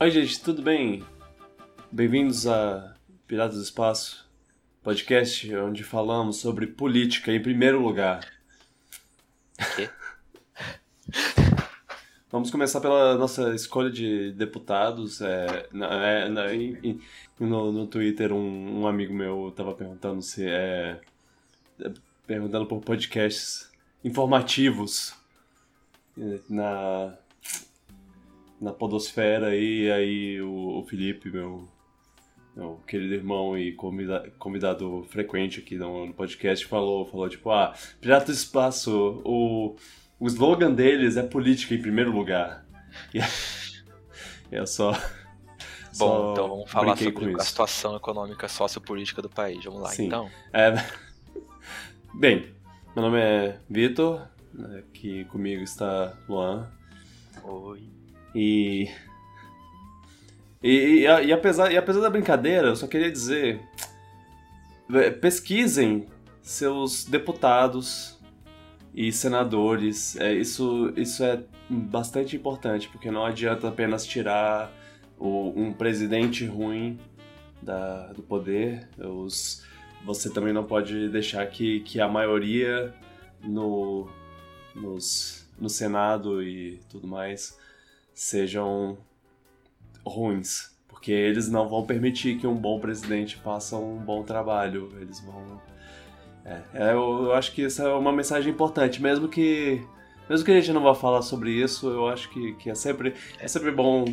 Oi, gente, tudo bem? Bem-vindos a Piratas do Espaço, podcast onde falamos sobre política em primeiro lugar. Quê? Vamos começar pela nossa escolha de deputados. É, na- é, na- em- no, no Twitter, um, um amigo meu estava perguntando se é. perguntando por podcasts informativos é, na, na Podosfera. E aí o, o Felipe, meu, meu querido irmão e convida- convidado frequente aqui no, no podcast, falou, falou tipo: Ah, Pirata do Espaço, o. O slogan deles é política em primeiro lugar. E eu só. Bom, só então vamos falar sobre a situação econômica sociopolítica do país. Vamos lá, Sim. então. É, Bem, meu nome é Vitor, aqui comigo está Luan. Oi. E. E, e, e apesar, e apesar da brincadeira, eu só queria dizer: é, pesquisem seus deputados e senadores. É, isso, isso é bastante importante, porque não adianta apenas tirar o- um presidente ruim da, do poder. Os, você também não pode deixar que, que a maioria no, nos, no Senado e tudo mais sejam ruins. Porque eles não vão permitir que um bom presidente faça um bom trabalho. Eles vão. É, é, eu, eu acho que isso é uma mensagem importante, mesmo que. Mesmo que a gente não vá falar sobre isso, eu acho que, que é, sempre, é sempre bom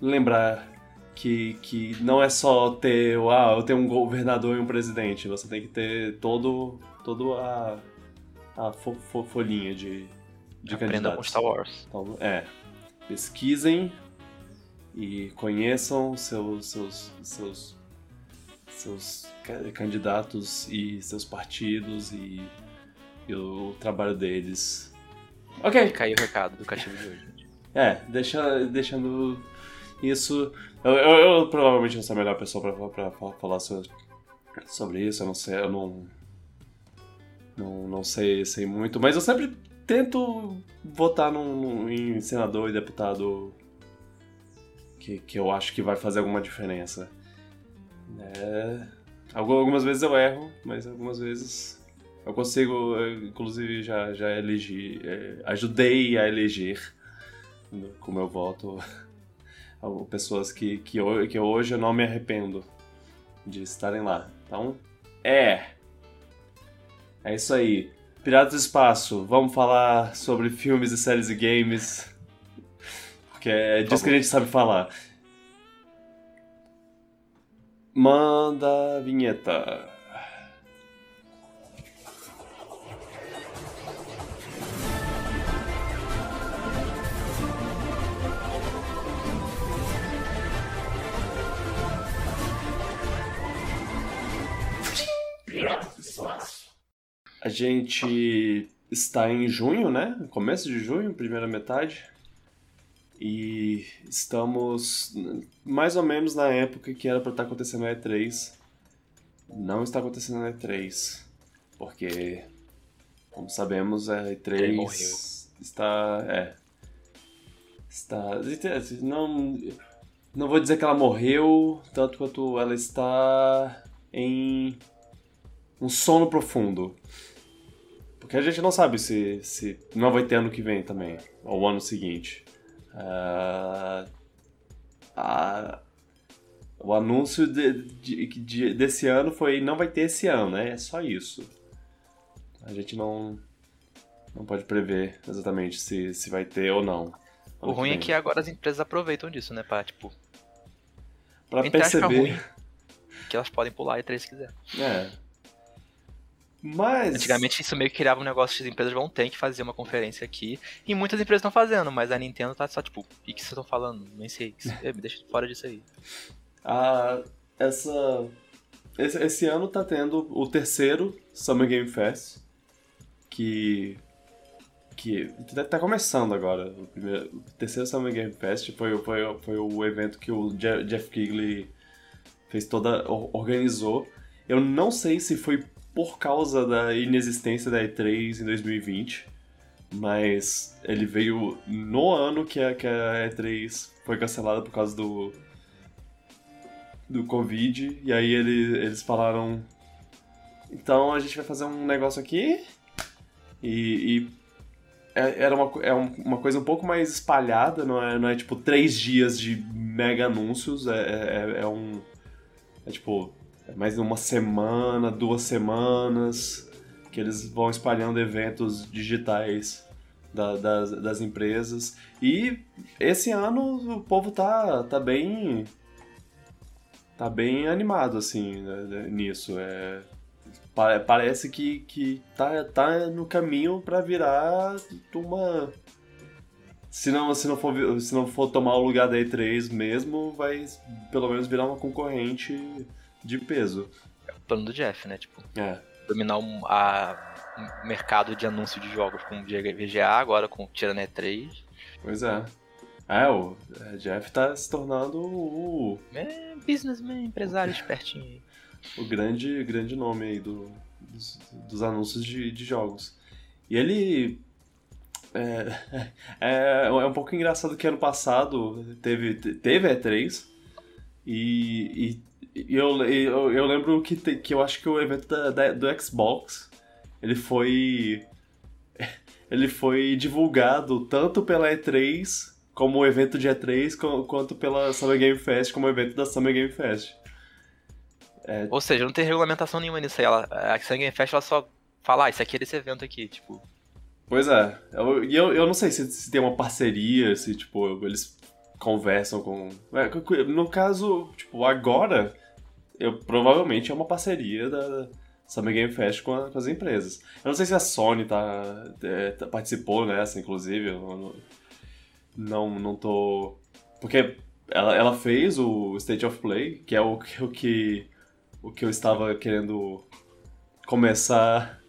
lembrar que, que não é só ter, ah, eu tenho um governador e um presidente. Você tem que ter todo, todo a, a fo- fo- folhinha de, de Aprenda candidatos. com Star Wars. Então, é, pesquisem e conheçam seus, seus, seus, seus ca- candidatos e seus partidos e, e o trabalho deles. Ok, aí o recado do cativo de hoje. é, deixa, deixando isso. Eu, eu, eu provavelmente não sou a melhor pessoa pra, pra, fa- falar so- sobre isso, eu não sei, eu não. Não, não sei, sei muito, mas eu sempre tento votar num, num- em senador e deputado que, que eu acho que vai fazer alguma diferença. É, algu- algumas vezes eu erro, mas algumas vezes eu consigo, inclusive já, já elegi, é, ajudei a eleger com meu voto pessoas que, que, que hoje eu não me arrependo de estarem lá. Então, é. É isso aí. Piratas do Espaço, vamos falar sobre filmes e séries e games. Porque é disso que a gente sabe falar. Manda a vinheta. A gente está em junho, né? Começo de junho, primeira metade. E estamos mais ou menos na época que era para estar acontecendo a E3. Não está acontecendo a E3. Porque, como sabemos, a E3 Ele morreu. está. É. Está. Não, não vou dizer que ela morreu, tanto quanto ela está em um sono profundo. Porque a gente não sabe se, se não vai ter ano que vem também, ou ano seguinte. Ah, a- o anúncio de- de- de- desse ano foi não vai ter esse ano, né? É só isso. A gente não, não pode prever exatamente se, se vai ter ou não. O ruim é que agora as empresas aproveitam disso, né? Pra, tipo, Pra perceber. ruim. que elas podem pular e três se quiser. É. Mas. Antigamente isso meio que criava um negócio as empresas vão ter que fazer uma conferência aqui. E muitas empresas estão fazendo, mas a Nintendo tá só tipo, o que vocês estão falando? Nem sei. É, Me deixa fora disso aí. A, essa, esse, esse ano tá tendo o terceiro Summer Game Fest, que que tá- tá começando agora. O, primeiro, o terceiro Summer Game Fest foi, foi, foi o evento que o Je- Jeff Kigley fez toda, or- organizou. Eu não sei se foi por causa da inexistência da E3 em 2020, mas ele veio no ano que a, que a E3 foi cancelada por causa do do Covid, e aí ele, eles falaram então a gente vai fazer um negócio aqui e, e é, era uma, é uma coisa um pouco mais espalhada, não é, não é tipo três dias de mega anúncios, é, é, é um. É tipo, mais uma semana, duas semanas, que eles vão espalhando eventos digitais da, das, das empresas. E esse ano o povo tá, tá bem. tá bem animado, assim, né, nisso. É, parece que, que tá, tá no caminho para virar uma. Se não, se, não for, se não for tomar o lugar da E3 mesmo, vai pelo menos virar uma concorrente de peso. É o plano do Jeff, né? Tipo, é. dominar o a, mercado de anúncio de jogos com o VGA, agora com tirando E3. Pois é. É, o Jeff tá se tornando o. É, businessman, empresário espertinho o grande, grande nome aí do, dos, dos anúncios de, de jogos. E ele é, é, é, um pouco engraçado que ano passado teve, teve E3 e, e, e eu, eu, eu, lembro que, te, que eu acho que o evento da, da, do Xbox ele foi ele foi divulgado tanto pela E3 como o evento de E3 quanto pela Summer Game Fest como o evento da Summer Game Fest. É... Ou seja, não tem regulamentação nenhuma nisso aí. Ela, a Game Fest ela só fala, ah, isso aqui é desse evento aqui, tipo. Pois é. E eu, eu, não sei se, se, tem uma parceria, se, tipo, eles conversam com. É, no caso, tipo, agora, eu provavelmente é uma parceria da Summer Game Fest com, a, com as empresas. Eu não sei se a Sony tá, é, tá participou nessa, inclusive. Eu não, não tô. Porque ela, ela fez o State of Play, que é o, o que o que eu estava querendo começar.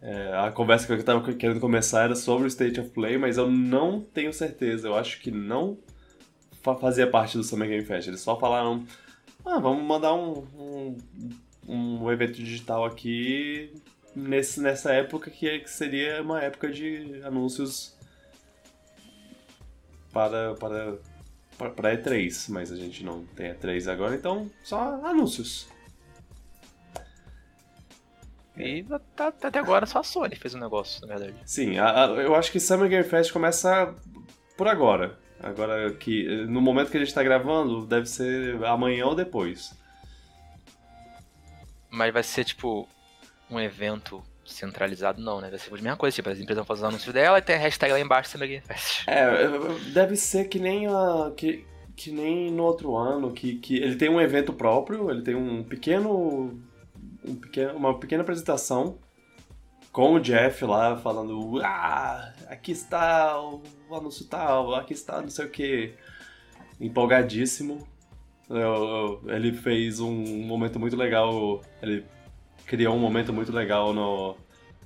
É, a conversa que eu estava querendo começar era sobre o State of Play, mas eu não tenho certeza. Eu acho que não fazia parte do Summer Game Fest. Eles só falaram: ah, vamos mandar um, um, um evento digital aqui nesse, nessa época que seria uma época de anúncios para, para para E3, mas a gente não tem E3 agora, então só anúncios. E tá, tá, até agora só a Sony fez um negócio, na verdade. Sim, a, a, eu acho que Summer Game Fest começa por agora. Agora que no momento que a gente tá gravando, deve ser amanhã ou depois. Mas vai ser tipo um evento centralizado não, né? Vai ser a mesma coisa, tipo, as empresas vão fazer os anúncios dela e tem a hashtag lá embaixo Fest. É, deve ser que nem a. Que, que nem no outro ano, que, que ele tem um evento próprio, ele tem um pequeno. Um pequeno uma pequena apresentação com o Jeff lá falando: Ah, aqui está o anúncio tal, aqui está não sei o que. Empolgadíssimo. Eu, eu, ele fez um momento muito legal. Ele criou um momento muito legal no,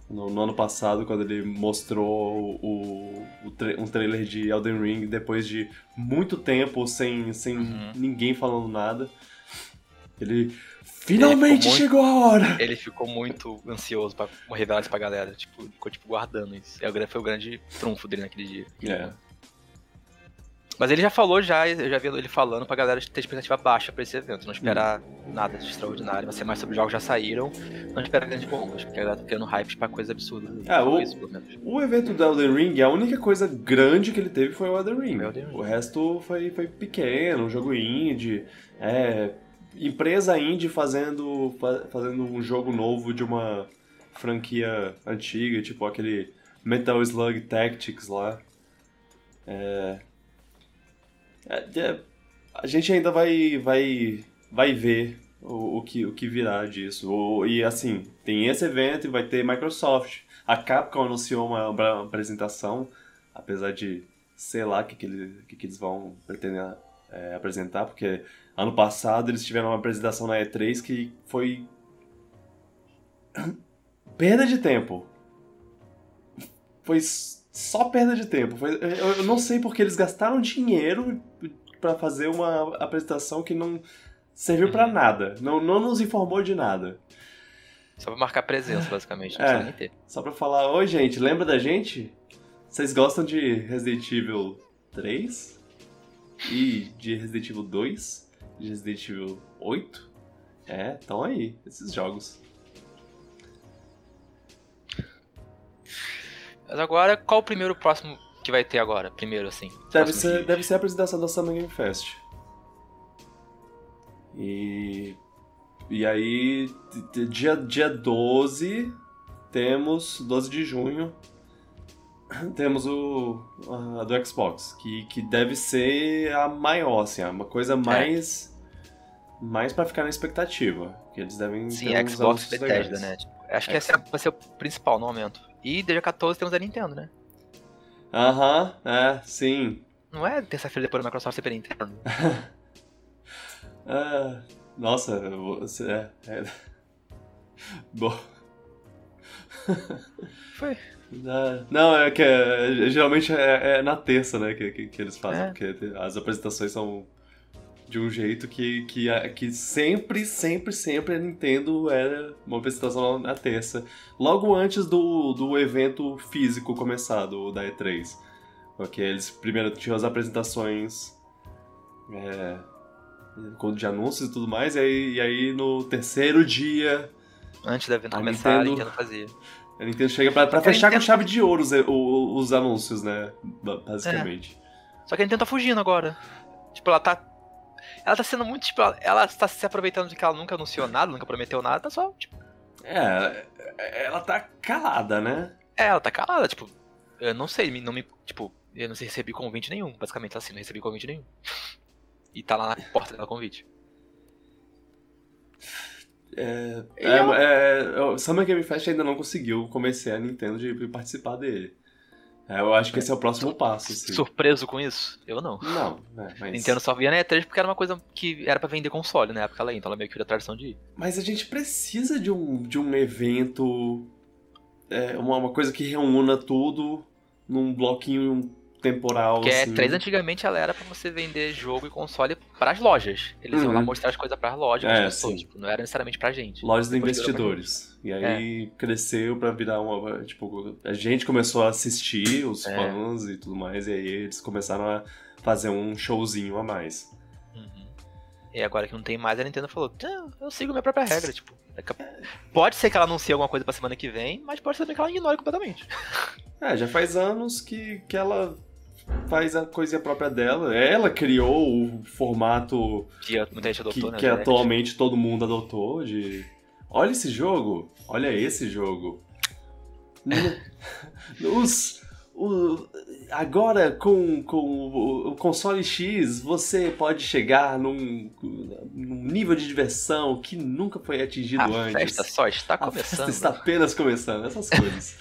no, no ano passado, quando ele mostrou o, o tra um trailer de Elden Ring depois de muito tempo sem, sem uhum. ninguém falando nada. Ele finalmente ele muito, chegou a hora! Ele ficou muito ansioso pra revelar isso pra galera, tipo, ficou tipo guardando isso. É foi o grande trunfo dele naquele dia. É. Mas ele já falou já, eu já vi ele falando pra galera ter expectativa baixa pra esse evento, não esperar nada de extraordinário, vai ser mais sobre jogos que já saíram, não esperar grandes bombas, porque a galera tá criando hype pra coisa absurda. É, o, isso, o evento do Elden Ring, a única coisa grande que ele teve foi o Elden Ring. Elden Ring. O resto foi, foi pequeno, um jogo indie, é, empresa indie fazendo, fazendo um jogo novo de uma franquia antiga, tipo aquele Metal Slug Tactics lá. É, é, é, a gente ainda vai, vai, vai ver o, o, que, o que virá disso. O, e assim, tem esse evento e vai ter Microsoft. A Capcom anunciou uma, uma apresentação, apesar de sei lá o que, que, eles, que, que eles vão pretender é, apresentar, porque ano passado eles tiveram uma apresentação na E3 que foi. perda de tempo. Foi só perda de tempo. Foi, eu não sei porque eles gastaram dinheiro para fazer uma apresentação que não serviu uhum. para nada. Não, não nos informou de nada. Só pra marcar presença, basicamente. Não é, ter. Só pra falar, oi gente, lembra da gente? Vocês gostam de Resident Evil 3? e de Resident Evil 2, de Resident Evil 8. É, estão aí, esses jogos. Mas agora, qual o primeiro próximo que vai ter agora? Primeiro, assim. Deve ser, deve ser a apresentação da Summer Game Fest. E. E aí, dia, dia 12, temos, 12 de junho, temos o a, do Xbox, que, que deve ser a maior, assim, uma coisa mais. É. Mais pra ficar na expectativa. Que eles devem Sim, ter Xbox Bethesda, né? Tipo, acho que esse vai ser o principal no momento. E dia 14 temos a Nintendo, né? Aham, uh -huh, é, sim. Não é terça-feira depois da Microsoft Super Nintendo. ah, nossa, você é. é... Bom. Foi. Não, é que é, geralmente é, é, na terça, né, que, que, que eles fazem, é. porque as apresentações são de um jeito que, que, que sempre, sempre, sempre a Nintendo era uma apresentação na terça. Logo antes do, do evento físico começar, do, da E3. Porque eles primeiro tinham as apresentações é, de anúncios e tudo mais, e aí, e aí no terceiro dia. Antes do evento começar, Nintendo, a Nintendo fazia. A Nintendo chega pra, pra fechar Nintendo... com chave de ouro os, os, os anúncios, né? Basicamente. É. Só que a Nintendo tá fugindo agora. Tipo, ela tá ela tá sendo muito, tipo, ela tá se aproveitando de que ela nunca anunciou nada, nunca prometeu nada, tá só, tipo. É, ela tá calada, né? É, ela tá calada, tipo, eu não sei, não me. Tipo, eu não sei recebi convite nenhum, basicamente assim, não recebi convite nenhum. E tá lá na porta dela convite. É, é, é, o Summer Game Fest ainda não conseguiu convencer a Nintendo de participar dele. É, eu acho que esse é o próximo passo. Assim. Surpreso com isso? Eu não. Não, é, mas... Nintendo só via na E3 porque era uma coisa que era para vender console na época lá, então ela meio que vira tradição de ir. Mas a gente precisa de um, de um evento, é, uma, uma coisa que reúna tudo num bloquinho temporal. Porque assim. a E3 antigamente ela era para você vender jogo e console para as lojas. Eles uhum. iam lá uhum. mostrar as coisas para as lojas, é, pessoas, tipo, não era necessariamente pra gente. Lojas de investidores. E aí é. cresceu pra virar uma. Tipo, a gente começou a assistir, os é. fãs e tudo mais, e aí eles começaram a fazer um showzinho a mais. Uhum. E agora que não tem mais, a Nintendo falou: eu sigo minha própria regra. Tipo, pode ser que ela anuncie alguma coisa pra semana que vem, mas pode ser que ela ignore completamente. É, já faz anos que, que ela faz a coisinha própria dela. Ela criou o formato que adotou, que, né, que atualmente todo mundo adotou de olha esse jogo, olha esse jogo. Os, o, agora com, com o console X você pode chegar num, num nível de diversão que nunca foi atingido a antes. A festa só está começando. A festa está apenas começando, essas coisas.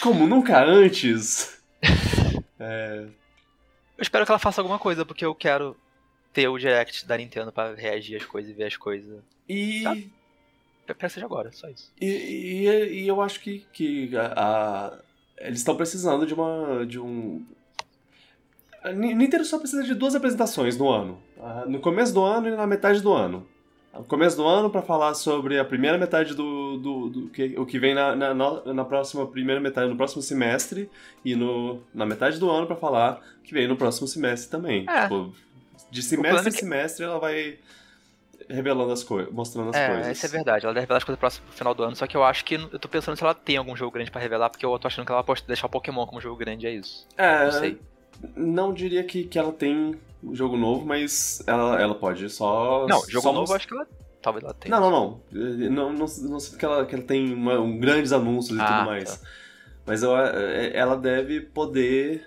Como nunca antes. É... Eu espero que ela faça alguma coisa, porque eu quero ter o direct da Nintendo para reagir às coisas e ver as coisas. E. Sabe? Que seja agora, só isso. E, e, e eu acho que, que a, a eles estão precisando de uma. de um. A Nintendo só precisa de duas apresentações no ano. No começo do ano e na metade do ano. No começo do ano para falar sobre a primeira metade do, do, do, que, o que vem na, na, na, próxima primeira metade no próximo semestre e no, na metade do ano para falar o que vem no próximo semestre também. É. Tipo, de semestre em que... semestre ela vai revelando as coisas, mostrando as é, coisas. É, isso é verdade. Ela deve revelar as coisas próximo final do ano, só que eu acho que eu tô pensando se ela tem algum jogo grande para revelar, porque eu tô achando que ela pode deixar o Pokémon como jogo grande, é isso. É. Não sei. Não diria que, que ela tem jogo novo, mas ela, ela pode só. Não, jogo só novo eu acho que ela. Talvez ela tenha. Não, não, não. Não, não, não sei que ela, que ela tem uma, um, grandes anúncios e ah, tudo mais. Tá. Mas eu, é, ela deve poder.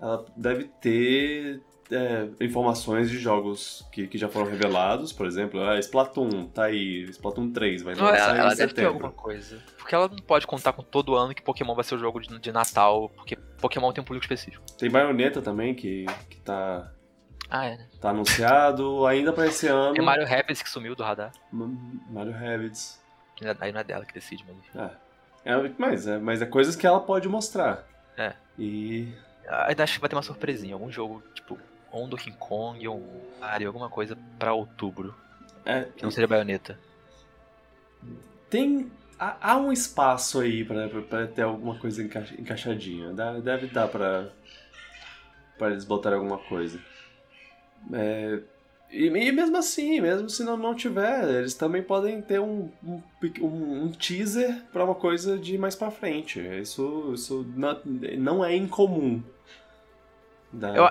Ela deve ter é, informações de jogos que, que já foram revelados, por exemplo, ah, Splatoon, tá aí, Splatoon 3, vai não, ela, ela deve ter alguma coisa. Porque ela não pode contar com todo ano que Pokémon vai ser o jogo de, de Natal, porque Pokémon tem um público específico. Tem Bayonetta também, que, que tá... Ah, é, né? Tá anunciado ainda pra esse ano. Tem Mario Rabbids que sumiu do radar. Mario Rabbids. Aí não é dela que decide, mas... É. é mas, é, mas é coisas que ela pode mostrar. É. E... Ainda acho que vai ter uma surpresinha, algum jogo, tipo, ou um Donkey Kong, ou um Mario, alguma coisa pra outubro. É, que não seja baioneta. Tem. Há, há um espaço aí pra ter alguma coisa enca, encaixadinha. Deve dar pra. pra eles botarem alguma coisa. É, e, e, mesmo assim, mesmo se não, não tiver, eles também podem ter um, um, um, um teaser para uma coisa de mais para frente. Isso, isso não, não é incomum. Eu,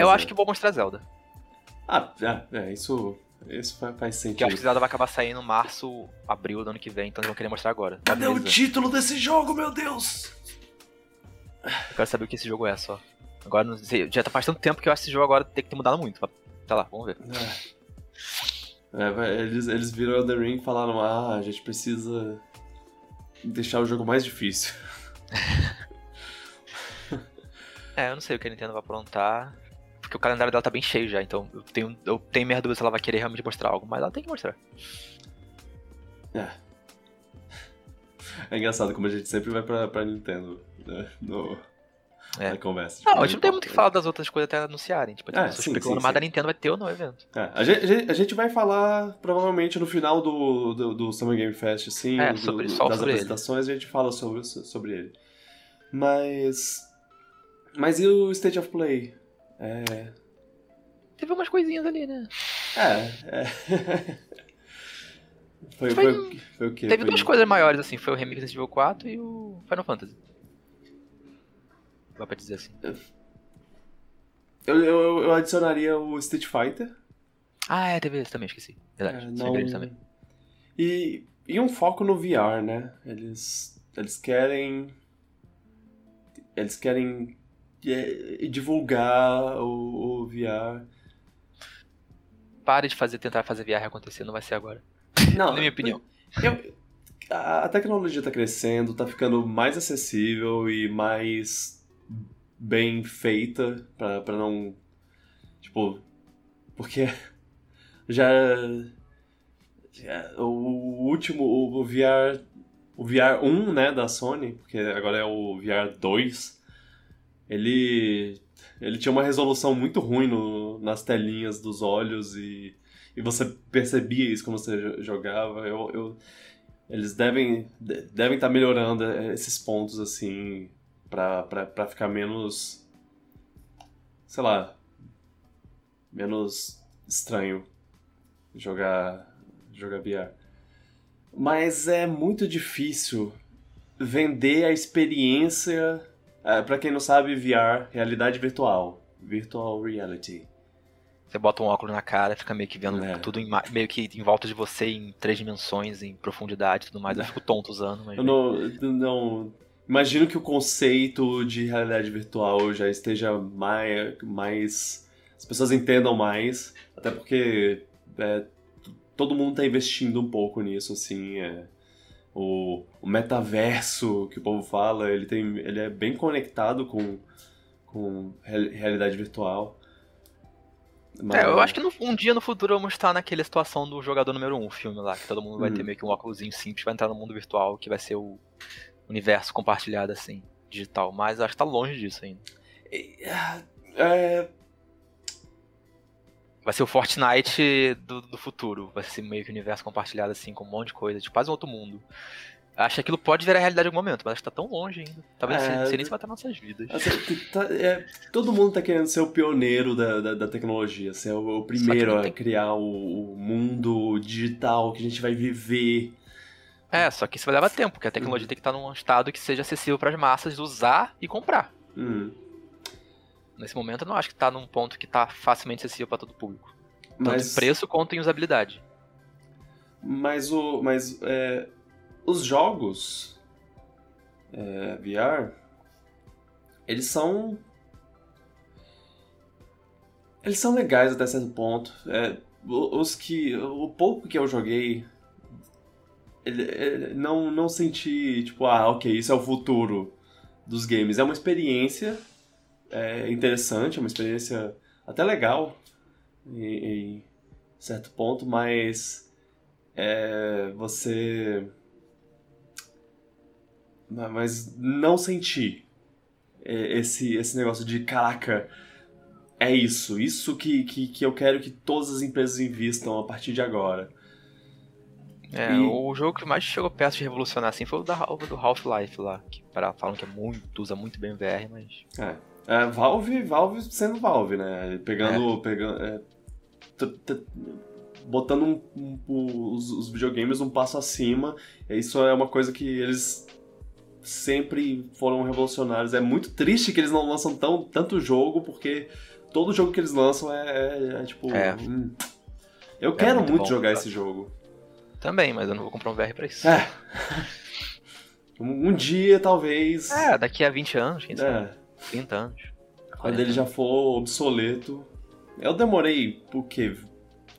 eu acho que vou mostrar Zelda. Ah, é, é isso, isso faz sentido. Que acho que Zelda vai acabar saindo em março, abril do ano que vem, então eles vão querer mostrar agora. Cadê Beleza. o título desse jogo, meu Deus? Eu quero saber o que esse jogo é só. Agora, não sei, já tá faz tanto tempo que eu acho que esse jogo agora tem que ter mudado muito. Tá lá, vamos ver. É. É, eles, eles viram The Ring e falaram: ah, a gente precisa deixar o jogo mais difícil. é, eu não sei o que a Nintendo vai aprontar. Porque o calendário dela tá bem cheio já, então eu tenho, eu tenho minha dúvida se ela vai querer realmente mostrar algo, mas ela tem que mostrar. É. É engraçado como a gente sempre vai pra, pra Nintendo né? no, é. na conversa. Não, a gente não tem muito que falar das outras coisas até anunciarem. Tipo, é, sim, especulando mais da Nintendo vai ter ou não evento. É, a, gente, a gente vai falar provavelmente no final do, do, do Summer Game Fest, assim, é, do, sobre, das sobre apresentações, ele. a gente fala sobre, sobre ele. Mas. Mas e o State of Play? É. Teve umas coisinhas ali, né? É, é. foi, foi, foi, foi, o quê? Teve duas coisas maiores, assim, foi o Remix Resident Evil 4 e o Final Fantasy. Dá pra dizer assim. Eu, eu, eu adicionaria o Street Fighter. Ah, é, teve esse também, esqueci. Verdade, é, não... também. E, e um foco no VR, né? Eles, eles querem. Eles querem é, divulgar o, o VR. Pare de fazer, tentar fazer VR acontecer, não vai ser agora. Não, na minha opinião. Eu, a tecnologia está crescendo, está ficando mais acessível e mais bem feita para não tipo porque já, já, o último o VR o VR 1, né, da Sony, porque agora é o VR 2, ele ele tinha uma resolução muito ruim no, nas telinhas dos olhos e, e você percebia isso quando você jogava. Eu, eu eles devem devem estar tá melhorando esses pontos assim para ficar menos. sei lá. menos estranho jogar, jogar VR. Mas é muito difícil vender a experiência. É, para quem não sabe, VR, realidade virtual. Virtual reality. Você bota um óculos na cara, fica meio que vendo é. tudo em, meio que em volta de você em três dimensões, em profundidade e tudo mais. Eu fico tonto usando, mas. Eu não, não, Imagino que o conceito de realidade virtual já esteja mais. mais as pessoas entendam mais, até porque é, todo mundo está investindo um pouco nisso, assim. É, o, o, metaverso que o povo fala, ele, tem, ele é bem conectado com, com realidade virtual. Mas... É, eu acho que no, um dia no futuro vamos estar naquela situação do jogador número 1, um, filme lá, que todo mundo vai ter uhum. meio que um óculos simples, vai entrar no mundo virtual, que vai ser o universo compartilhado assim, digital. Mas acho que tá longe disso ainda. É... Vai ser o Fortnite do, do futuro. Vai ser meio que um universo compartilhado assim, com um monte de coisa, tipo quase um outro mundo. Acho que aquilo pode virar realidade em algum momento, mas acho que tá tão longe ainda. Talvez é, não sei nem se vai estar nossas vidas. Assim, tá, é, todo mundo tá querendo ser o pioneiro da, da, da tecnologia, ser o, o primeiro a criar o, o, mundo digital que a gente vai viver. É, só que isso vai levar tempo, porque a tecnologia uhum. tem que estar num estado que seja acessível para as massas usar e comprar. Uhum. Nesse momento eu não acho que está num ponto que está facilmente acessível para todo o público. Tanto mas... em preço quanto em usabilidade. Mas o. Mas é, os jogos é, VR, eles são. Eles são legais até certo ponto. É, os que. O pouco que eu joguei ele, ele, não, não senti, tipo, ah, ok, isso é o futuro dos games. É uma experiência é, interessante, é uma experiência até legal em, em certo ponto, mas é, você. Mas não senti esse, esse negócio de caraca, é isso, isso que, que, que eu quero que todas as empresas invistam a partir de agora. É, e... o jogo que mais chegou perto de revolucionar assim foi o da, do Half-Life lá, que para, falam que é muito, usa muito bem o VR, mas. É. é. Valve, Valve sendo Valve, né? Pegando. É. pegando é, botando um, um, os, os, videogames um passo acima. Isso é uma coisa que eles sempre foram revolucionários. É muito triste que eles não lançam tão, tanto jogo, porque todo jogo que eles lançam é, é, é tipo. É. Hum. Eu é quero muito, muito bom, jogar esse jogo. Também, mas eu não vou comprar um VR pra isso. É. um, um dia, talvez. É, daqui a 20 anos, quem sabe? É. 30 anos. Quando ele já for obsoleto. Eu demorei, por quê?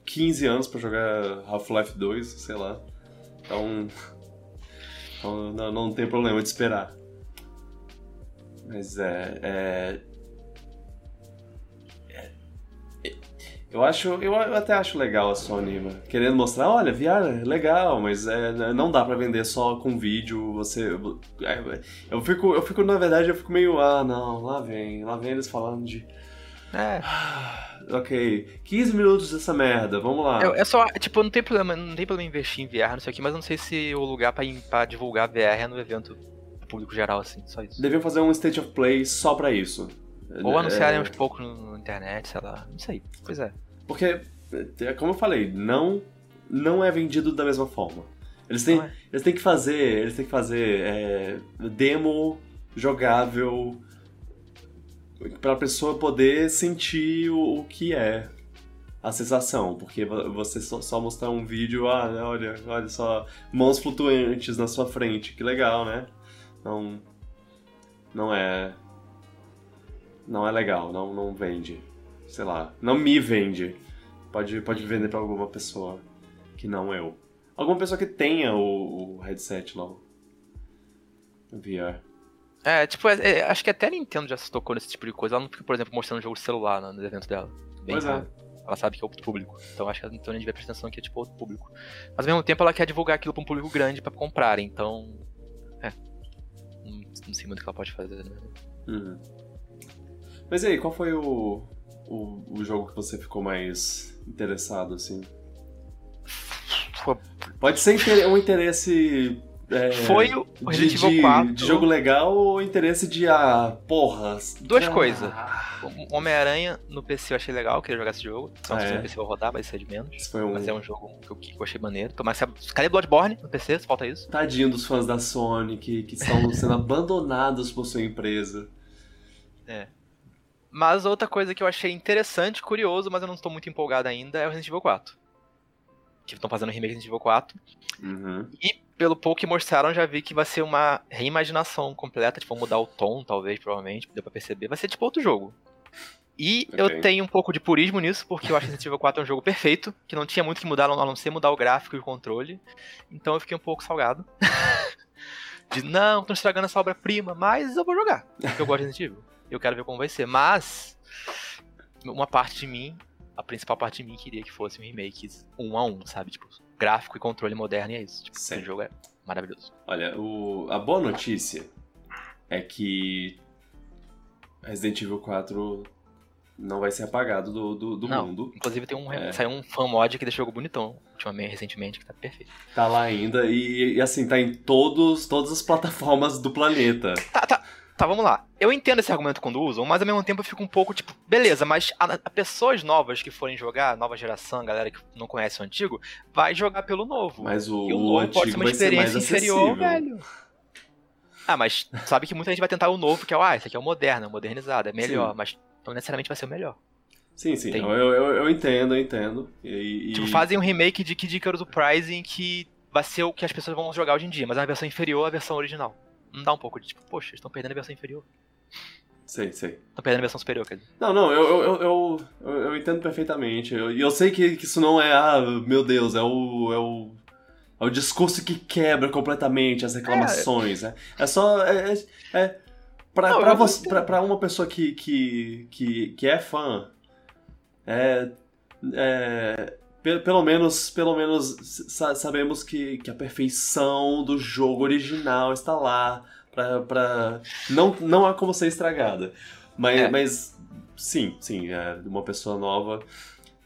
15 anos para jogar Half-Life 2, sei lá. Então, então. não, não tem problema de esperar. Mas é, é, é. Eu acho, eu até acho legal a Sony mano, querendo mostrar, olha, VR é legal, mas é, não dá para vender só com vídeo. Você, é, eu fico, eu fico na verdade, eu fico meio, ah, não, lá vem, lá vem eles falando de é. ok, 15 minutos dessa merda, vamos lá. É, é, só, tipo, não tem problema, não tem problema investir em VR, não sei o que, mas não sei se o lugar pra, pra divulgar VR é no evento público geral, assim, só isso. Deviam fazer um State of Play só pra isso. Ou anunciarem é... uns poucos na internet, sei lá, não sei, pois é. Porque, é, como eu falei, não, não é vendido da mesma forma. Eles têm, é. eles têm que fazer, eles têm que fazer é, demo jogável para a pessoa poder sentir o, o, que é a sensação, porque você só, só, mostrar um vídeo, ah, olha, olha só, mãos flutuantes na sua frente, que legal, né? Não, não é, não é legal, não, não vende, sei lá, não me vende. Pode, pode vender para alguma pessoa que não eu. Alguma pessoa que tenha o, o headset lá, o VR. É, tipo, é, é, acho que até a Nintendo já se tocou nesse tipo de coisa. Ela não fica, por exemplo, mostrando jogo de celular no evento dela. Bem pois é. Ela sabe que é outro público. Então acho que a Nintendo devia prestar atenção que é tipo outro público. Mas ao mesmo tempo ela quer divulgar aquilo pra um público grande pra comprar, então. É. Não, não sei muito o que ela pode fazer, né? Uhum. Mas e aí, qual foi o, o, o jogo que você ficou mais interessado, assim? Pode ser um interesse é, foi o Resident Evil 4. De jogo legal ou interesse de, ah, porra. Duas ah. coisas. Homem-Aranha no PC eu achei legal, queria jogar esse jogo. Não sei se no PC vou rodar, vai ser de menos. Um... Mas é um jogo que eu, que eu achei maneiro. Mas cadê Bloodborne no PC? Falta isso. Tadinho dos fãs da Sony que, que estão sendo abandonados por sua empresa. É. Mas outra coisa que eu achei interessante, curioso, mas eu não estou muito empolgado ainda, é o Resident Evil 4. Que estão fazendo remake do Resident Evil 4. Uhum. E pelo pouco que mostraram, já vi que vai ser uma reimaginação completa, tipo, mudar o tom, talvez, provavelmente, deu pra perceber. Vai ser tipo outro jogo. E okay. eu tenho um pouco de purismo nisso, porque eu acho que Resident Evil 4 é um jogo perfeito, que não tinha muito que mudar, a não ser mudar o gráfico e o controle. Então eu fiquei um pouco salgado. de, não, estão estragando essa obra-prima, mas eu vou jogar, porque eu gosto de Resident Evil. Eu quero ver como vai ser. Mas, uma parte de mim, a principal parte de mim, queria que fosse um remake um a um, sabe? Tipo, gráfico e controle moderno e é isso. Tipo, o jogo é maravilhoso. Olha, o, a boa notícia é que Resident Evil 4 não vai ser apagado do, do, do não, mundo. Inclusive tem um, é. saiu um fan mod que deixou o jogo bonitão ultimamente, recentemente, que tá perfeito. Tá lá ainda e, e assim, tá em todos, todas as plataformas do planeta. Tá, tá. Tá, vamos lá. Eu entendo esse argumento quando usam, mas ao mesmo tempo eu fico um pouco tipo, beleza, mas a, a pessoas novas que forem jogar, nova geração, galera que não conhece o antigo, vai jogar pelo novo. Mas o, e o novo pode ser uma experiência inferior, velho. Ah, mas sabe que muita gente vai tentar o novo, que é o, ah, esse aqui é o moderno, modernizado, é melhor, sim. mas não necessariamente vai ser o melhor. Sim, sim, eu, eu, eu, entendo, eu entendo. E, e... Tipo, fazem um remake de Kid Icarus Uprising que vai ser o que as pessoas vão jogar hoje em dia, mas é uma versão inferior à versão original. Não dá um pouco de tipo, poxa, eles estão perdendo a versão inferior. Sei, sei. Estão perdendo a versão superior, quer dizer. Não, não, eu, eu, eu, eu, eu entendo perfeitamente. E eu, eu, sei que, que isso não é, ah, meu Deus, é o. É o... É o discurso que quebra completamente as reclamações. É, é, é só. É, é, é pra, não, pra, você, pra, pra, uma pessoa que, que, que, que é fã, é, é, pelo menos, pelo menos sabemos que, que a perfeição do jogo original está lá pra, pra não, não há como ser estragada. Mas, é. mas sim, sim, é, uma pessoa nova.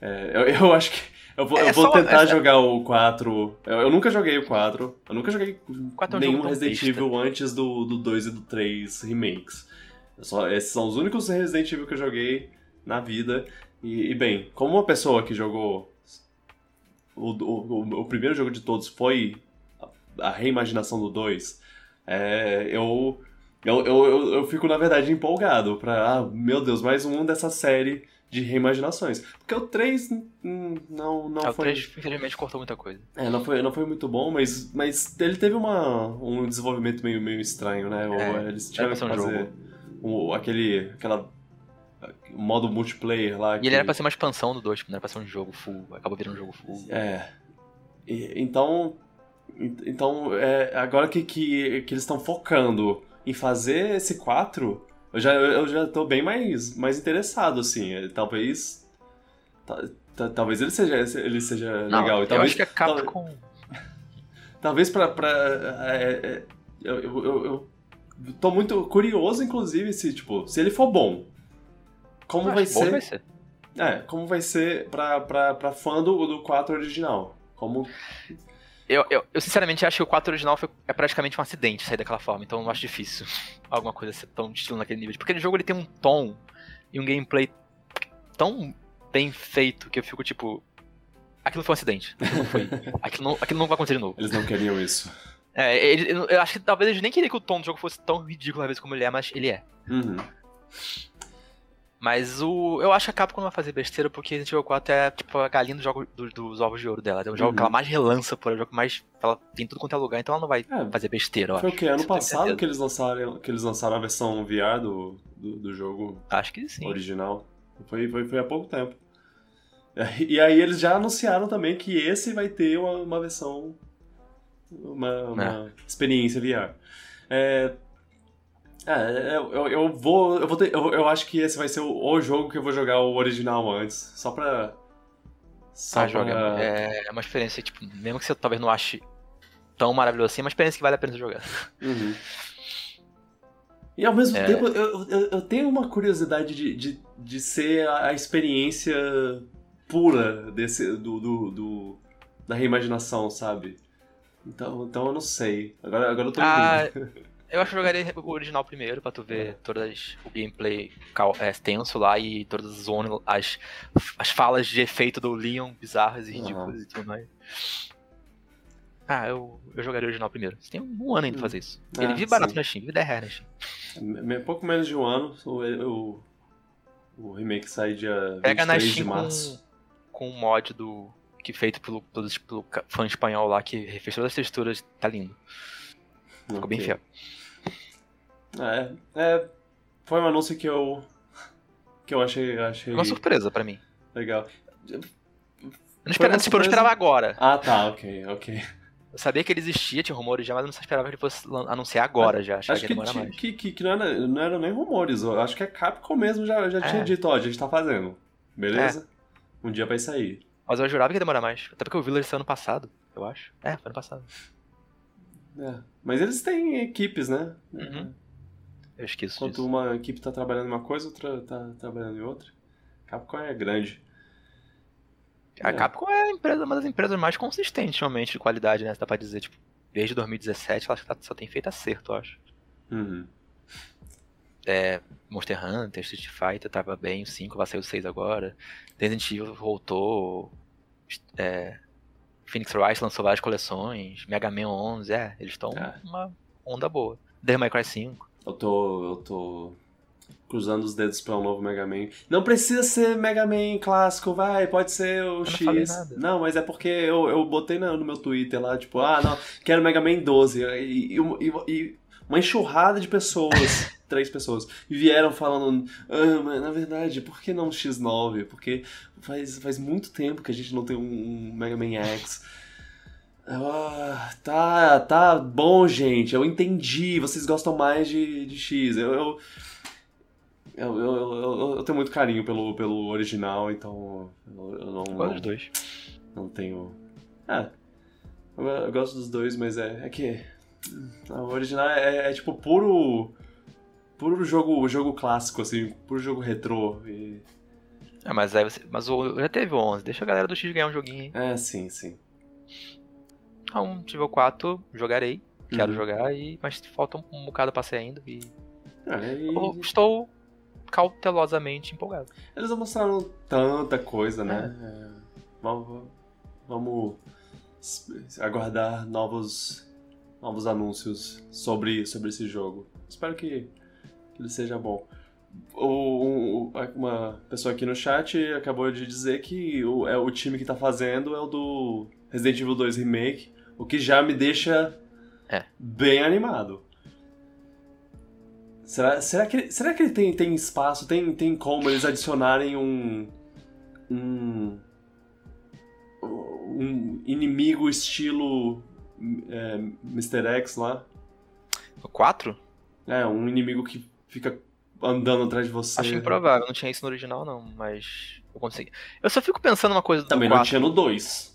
É, eu, eu acho que eu vou, é, eu vou tentar jogar o 4. Eu, eu, nunca joguei o 4. Eu nunca joguei é nenhum Resident Evil antes do, do 2 e do 3 remakes. Só, esses são os únicos Resident Evil que eu joguei na vida. E, e, bem, como uma pessoa que jogou. O, o, o primeiro jogo de todos foi a, reimaginação do 2, é, eu, eu, eu, eu, fico, na verdade, empolgado pra. Ah, meu Deus, mais um dessa série de reimaginações. Porque o 3 não, não é, foi. O 3, infelizmente, cortou muita coisa. É, não foi, não foi muito bom, mas, mas ele teve uma, um desenvolvimento meio, meio estranho, né? É, Eles tiveram que fazer um, aquele. aquela modo multiplayer lá. E que... ele era pra ser uma expansão do 2, tipo, não era pra ser um jogo full, acabou virando um jogo full. É. E, então. Então, é, agora que, que, que eles estão focando em fazer esse 4, eu já, eu já tô bem mais, mais interessado, assim. É, talvez. talvez ele seja, ele seja não, legal. Talvez, eu acho que é Capcom. Talvez pra. pra é, é, eu, eu, eu, eu tô muito curioso, inclusive, se, tipo, se ele for bom. Como vai ser, vai ser? É, como vai ser pra, pra, pra fã do, do 4 original. Como. Eu, eu, eu, sinceramente acho que o 4 original foi, é praticamente um acidente sair daquela forma, então eu acho difícil alguma coisa ser tão estilo naquele nível. Porque o jogo ele tem um tom e um gameplay tão bem feito que eu fico tipo. Aquilo foi um acidente. Aquilo não, foi, aquilo não, aquilo não vai acontecer de novo. Eles não queriam isso. É, ele, eu acho que talvez eles nem queriam que o tom do jogo fosse tão ridículo às vezes como ele é, mas ele é. Uhum. Mas o. Eu acho que a Capcom não vai fazer besteira porque Resident Evil 4 é tipo a galinha do jogo, do, dos ovos de ouro dela. É um jogo uhum. que ela mais relança, por é um jogo que mais. Ela tem tudo quanto é lugar, então ela não vai é, fazer besteira, eu foi acho. O que? Ano passado que eles, lançaram, que eles lançaram a versão VR do, do, do jogo acho que sim. original. Foi, foi, foi há pouco tempo. E aí eles já anunciaram também que esse vai ter uma, uma versão. Uma, uma é. experiência VR. É, é, eu, eu vou. Eu, vou ter, eu, eu acho que esse vai ser o, o, jogo que eu vou jogar o original antes. Só pra. Só ah, pra... Joga. É, é uma experiência, tipo, mesmo que você talvez não ache tão maravilhoso assim, é uma experiência que vale a pena jogar. Uhum. E ao mesmo é... tempo, eu, eu, eu, tenho uma curiosidade de, de, de ser a, a experiência pura desse, do, do, do, da reimaginação, sabe? Então, então eu não sei. Agora, agora eu tô ah, Eu acho que eu jogaria o original primeiro, pra tu ver é. todas o gameplay é, tenso lá e todas as zonas, as, as falas de efeito do Leon bizarras e ridículas uhum. e tudo mais. Ah, eu, eu jogaria o original primeiro. Você tem um ano ainda pra fazer isso. É, Ele vive barato sim. na Steam, vive 10 reais na Steam. É, pouco menos de um ano, o, o, o remake sai dia Pega 23 na Steam de março. Com, com um mod do, que feito pelo, pelo, pelo fã espanhol lá, que refez todas as texturas, tá lindo. Ficou okay. bem fiel. É, é, foi um anúncio que eu que eu achei achei uma surpresa para mim. Legal. Eu não, esperava, tipo, eu não esperava agora. Ah, tá, ok, ok. Eu sabia que ele existia, tinha rumores já, mas eu não esperava que ele fosse anunciar agora já. Acho que, que, que, que, que, não, era, não era nem rumores, eu acho que a Capcom mesmo já, já é. tinha dito, ó, a gente tá fazendo. Beleza? É. Um dia vai sair. Mas eu jurava que ia demorar mais. Até porque o Village saiu ano passado, eu acho. É, foi ano passado. É. Mas eles têm equipes, né? Uhum. Eu esqueço Enquanto disso. uma equipe tá trabalhando em uma coisa, outra tá trabalhando em outra. Capcom é grande. A é. Capcom é a empresa, uma das empresas mais consistentes, realmente, de qualidade, né? Dá pra dizer, tipo, desde 2017 ela tá, só tem feito acerto, eu acho. Uhum. É, Monster Hunter, Street Fighter tava bem, o 5 vai sair o 6 agora. Resident Evil voltou. É, Phoenix Wright lançou várias coleções. Mega Man 11, é, eles estão é. uma onda boa. Devil May Cry 5. Eu tô. Eu tô cruzando os dedos para um novo Mega Man. Não precisa ser Mega Man clássico, vai, pode ser o eu X. Não, não, mas é porque eu, eu botei no, no, meu Twitter lá, tipo, ah, não, quero Mega Man 12. E, e, e uma enxurrada de pessoas, três pessoas, vieram falando, ah, mas na verdade, por que não X9? Porque faz, faz muito tempo que a gente não tem um, um Mega Man X. Ah, tá, tá bom, gente. Eu entendi. Vocês gostam mais de, de X. Eu eu, eu, eu, eu, tenho muito carinho pelo, pelo original, então eu, não. Gosto dos dois. Não tenho. É. Eu, gosto dos dois, mas é, é que. O original é, é tipo puro. Puro jogo, jogo clássico, assim, puro jogo retrô. E... É, mas aí você. Mas o, já teve o 11. Deixa a galera do X ganhar um joguinho. É, sim, sim. Então, nível 4, jogarei. Quero uhum. jogar, e, mas falta um, um bocado pra sair ainda. E... É, e... Estou cautelosamente empolgado. Eles não mostraram tanta coisa, né? É. Vamos, vamos aguardar novos, novos anúncios sobre, sobre esse jogo. Espero que, ele seja bom. O, uma pessoa aqui no chat acabou de dizer que o, é, o time que tá fazendo é o do Resident Evil 2 Remake, o que já me deixa é. bem animado. Será, será, que, será que ele tem, tem espaço, tem, tem como eles adicionarem um. um. um inimigo estilo é, Mr. X lá? O 4? É, um inimigo que fica andando atrás de você. Acho improvável, não tinha isso no original não, mas eu consegui. Eu só fico pensando uma coisa do Também 4. não tinha no 2.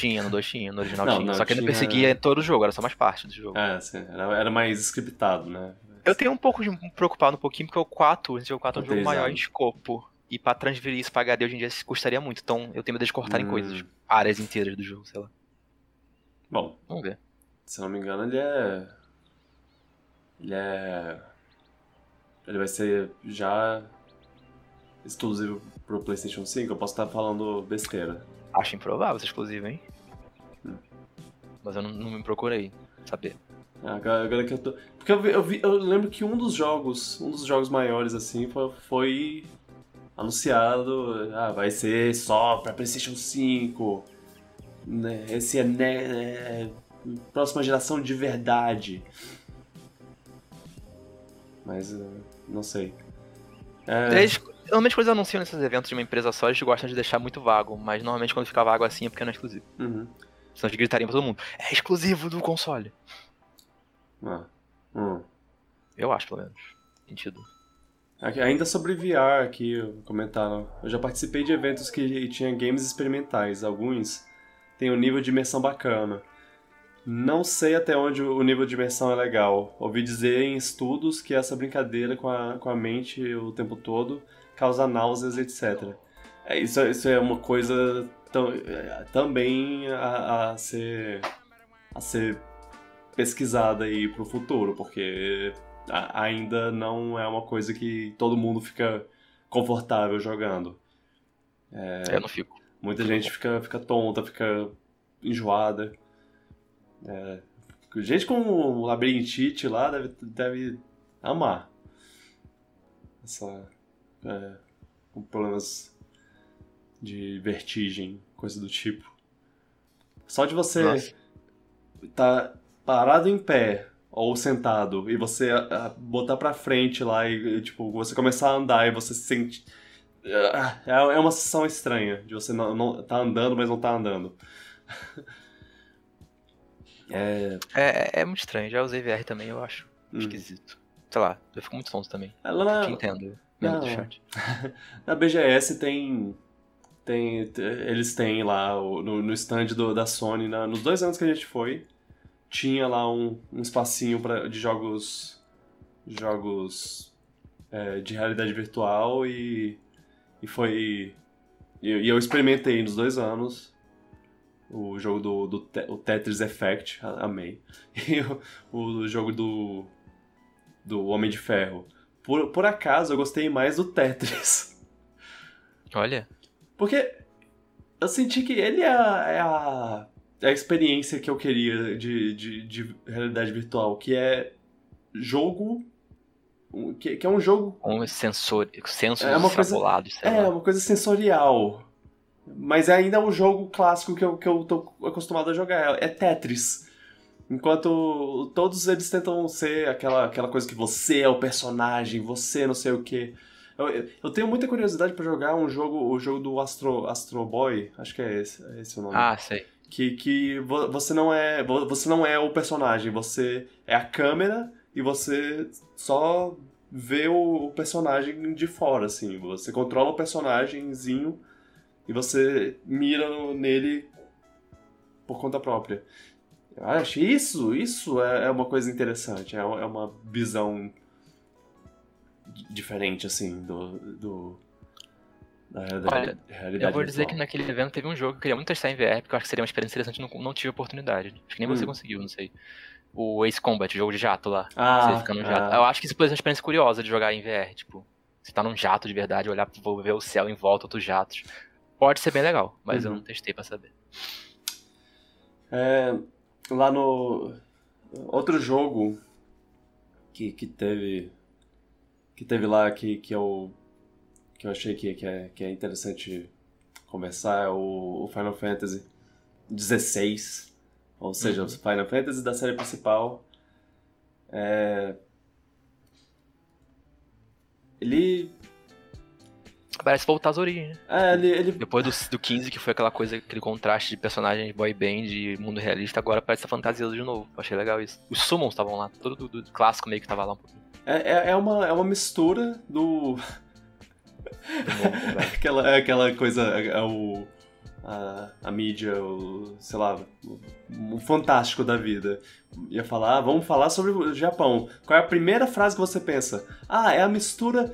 Tinha, no 2 tinha, no original Não, tinha. não, só que ele tinha- perseguia todo o jogo, era só mais parte do jogo. É, sim, era, mais scriptado, né? Eu tenho um pouco de me preocupado um pouquinho, porque o 4, o Resident Evil 4 é um jogo maior em escopo. E pra transferir isso pra HD hoje em dia custaria muito. Então eu tenho medo de cortarem Hum. coisas, áreas inteiras do jogo, sei lá. Bom, Vamos ver. se não me engano, ele é. Ele é. Ele vai ser já exclusivo pro PlayStation 5. Eu posso estar falando besteira. Acho improvável ser exclusivo, hein? Hum. Mas eu não, não me procurei saber. Agora, agora que eu tô. Porque eu, vi- eu, vi- eu lembro que um dos jogos, um dos jogos maiores assim, foi, foi anunciado. Ah, vai ser só pra PlayStation 5. Né? Esse é, né, é próxima geração de verdade. Mas eh, não sei. É, Eles, normalmente quando eles anunciam nesses eventos de uma empresa só, eles gostam de deixar muito vago. Mas normalmente quando fica vago assim é porque não é exclusivo. uhum. Senão eles gritariam pra todo mundo. É exclusivo do console. Ah, hum. Eu acho, pelo menos. Sentido. Ainda sobre VR aqui, comentaram. Eu já participei de eventos que tinha games experimentais. Alguns têm um nível de imersão bacana. Não sei até onde o nível de imersão é legal. Ouvi dizer em estudos que essa brincadeira com a, com a mente o tempo todo causa náuseas, etc. É, isso, isso é uma coisa tam- é, também a, a ser, a ser pesquisada aí pro futuro, porque a- ainda não é uma coisa que todo mundo fica confortável jogando. Eu não fico. Muita gente fica, fica tonta, fica enjoada. É, gente com labirintite lá deve, deve amar. Essa. É, com problemas de vertigem, coisa do tipo. Só de você Nossa. tá parado em pé ou sentado e você botar pra frente lá e, tipo, você começar a andar e você se sente. Ah, É é uma sensação estranha de você não, não tá andando, mas não tá andando. É. É, é muito estranho. Já usei VR também, eu acho hum. esquisito. Sei lá, eu fico muito tonto também. É, Lá Te na, entendo. Mesmo do não. chat. na BGS tem. tem eles têm lá no, no stand do- da Sony, na- nos dois anos que a gente foi, tinha lá um, um espacinho pra, de jogos. jogos é, de realidade virtual e. e foi. E, e eu experimentei nos dois anos o jogo do, do Te- o Tetris Effect, amei. E o, o jogo do. do Homem de Ferro. Por, por acaso eu gostei mais do Tetris. Olha, Porque eu senti que ele é a, é a, é a experiência que eu queria de, de, de realidade virtual, que é jogo. um- Que, que é um jogo. com sensor, sensos É uma coisa- É, lá. uma coisa sensorial. Mas é ainda um jogo clássico que eu, que eu tô acostumado a jogar. É Tetris. Enquanto todos eles tentam ser aquela, aquela coisa que você é o personagem, você não sei o quê. Eu, eu- tenho muita curiosidade pra jogar um jogo, o jogo do Astro, Astro Boy, acho que é esse, é esse o nome. Ah, sei. Que, que vo- você não é vo- você não é o personagem, você é a câmera e você só vê o, personagem de fora, assim. Você controla o personagemzinho e você mira nele por conta própria. Eu acho isso, isso é, é uma coisa interessante, é, é uma visão di- diferente, assim, do, do da realidade, Olha, realidade Eu vou dizer que naquele evento teve um jogo que eu queria muito testar em VR, porque eu acho que seria uma experiência interessante não, não tive oportunidade. Acho que nem você Hum. conseguiu, não sei. O Ace Combat, o jogo de jato lá. Ah, você fica no jato. ah. Eu acho que isso pode ser uma experiência curiosa de jogar em VR, tipo. Você tá num jato de verdade, olhar, vou ver o céu em volta, outros jatos. Pode ser bem legal, mas Uhum. eu não testei pra saber. É, lá no. Outro jogo que, que teve. Que teve lá que, que eu. Que eu achei que, que, é, que é interessante conversar é o, o Final Fantasy XVI. Ou seja, Uhum. o Final Fantasy da série principal. É, ele. Parece voltar às origens, né? É, ele, ele Depois do, do 15, que foi aquela coisa, aquele contraste de personagens boy band e mundo realista, agora parece estar fantasioso de novo. Achei legal isso. Os summons estavam lá, todo do, do clássico meio que tava lá um pouquinho. É, é, é uma, é uma mistura do. Aquela, é aquela coisa. É, é o. A, a mídia, o. sei lá. O, o fantástico da vida. Ia falar, ah, vamos falar sobre o Japão. Qual é a primeira frase que você pensa? Ah, é a mistura.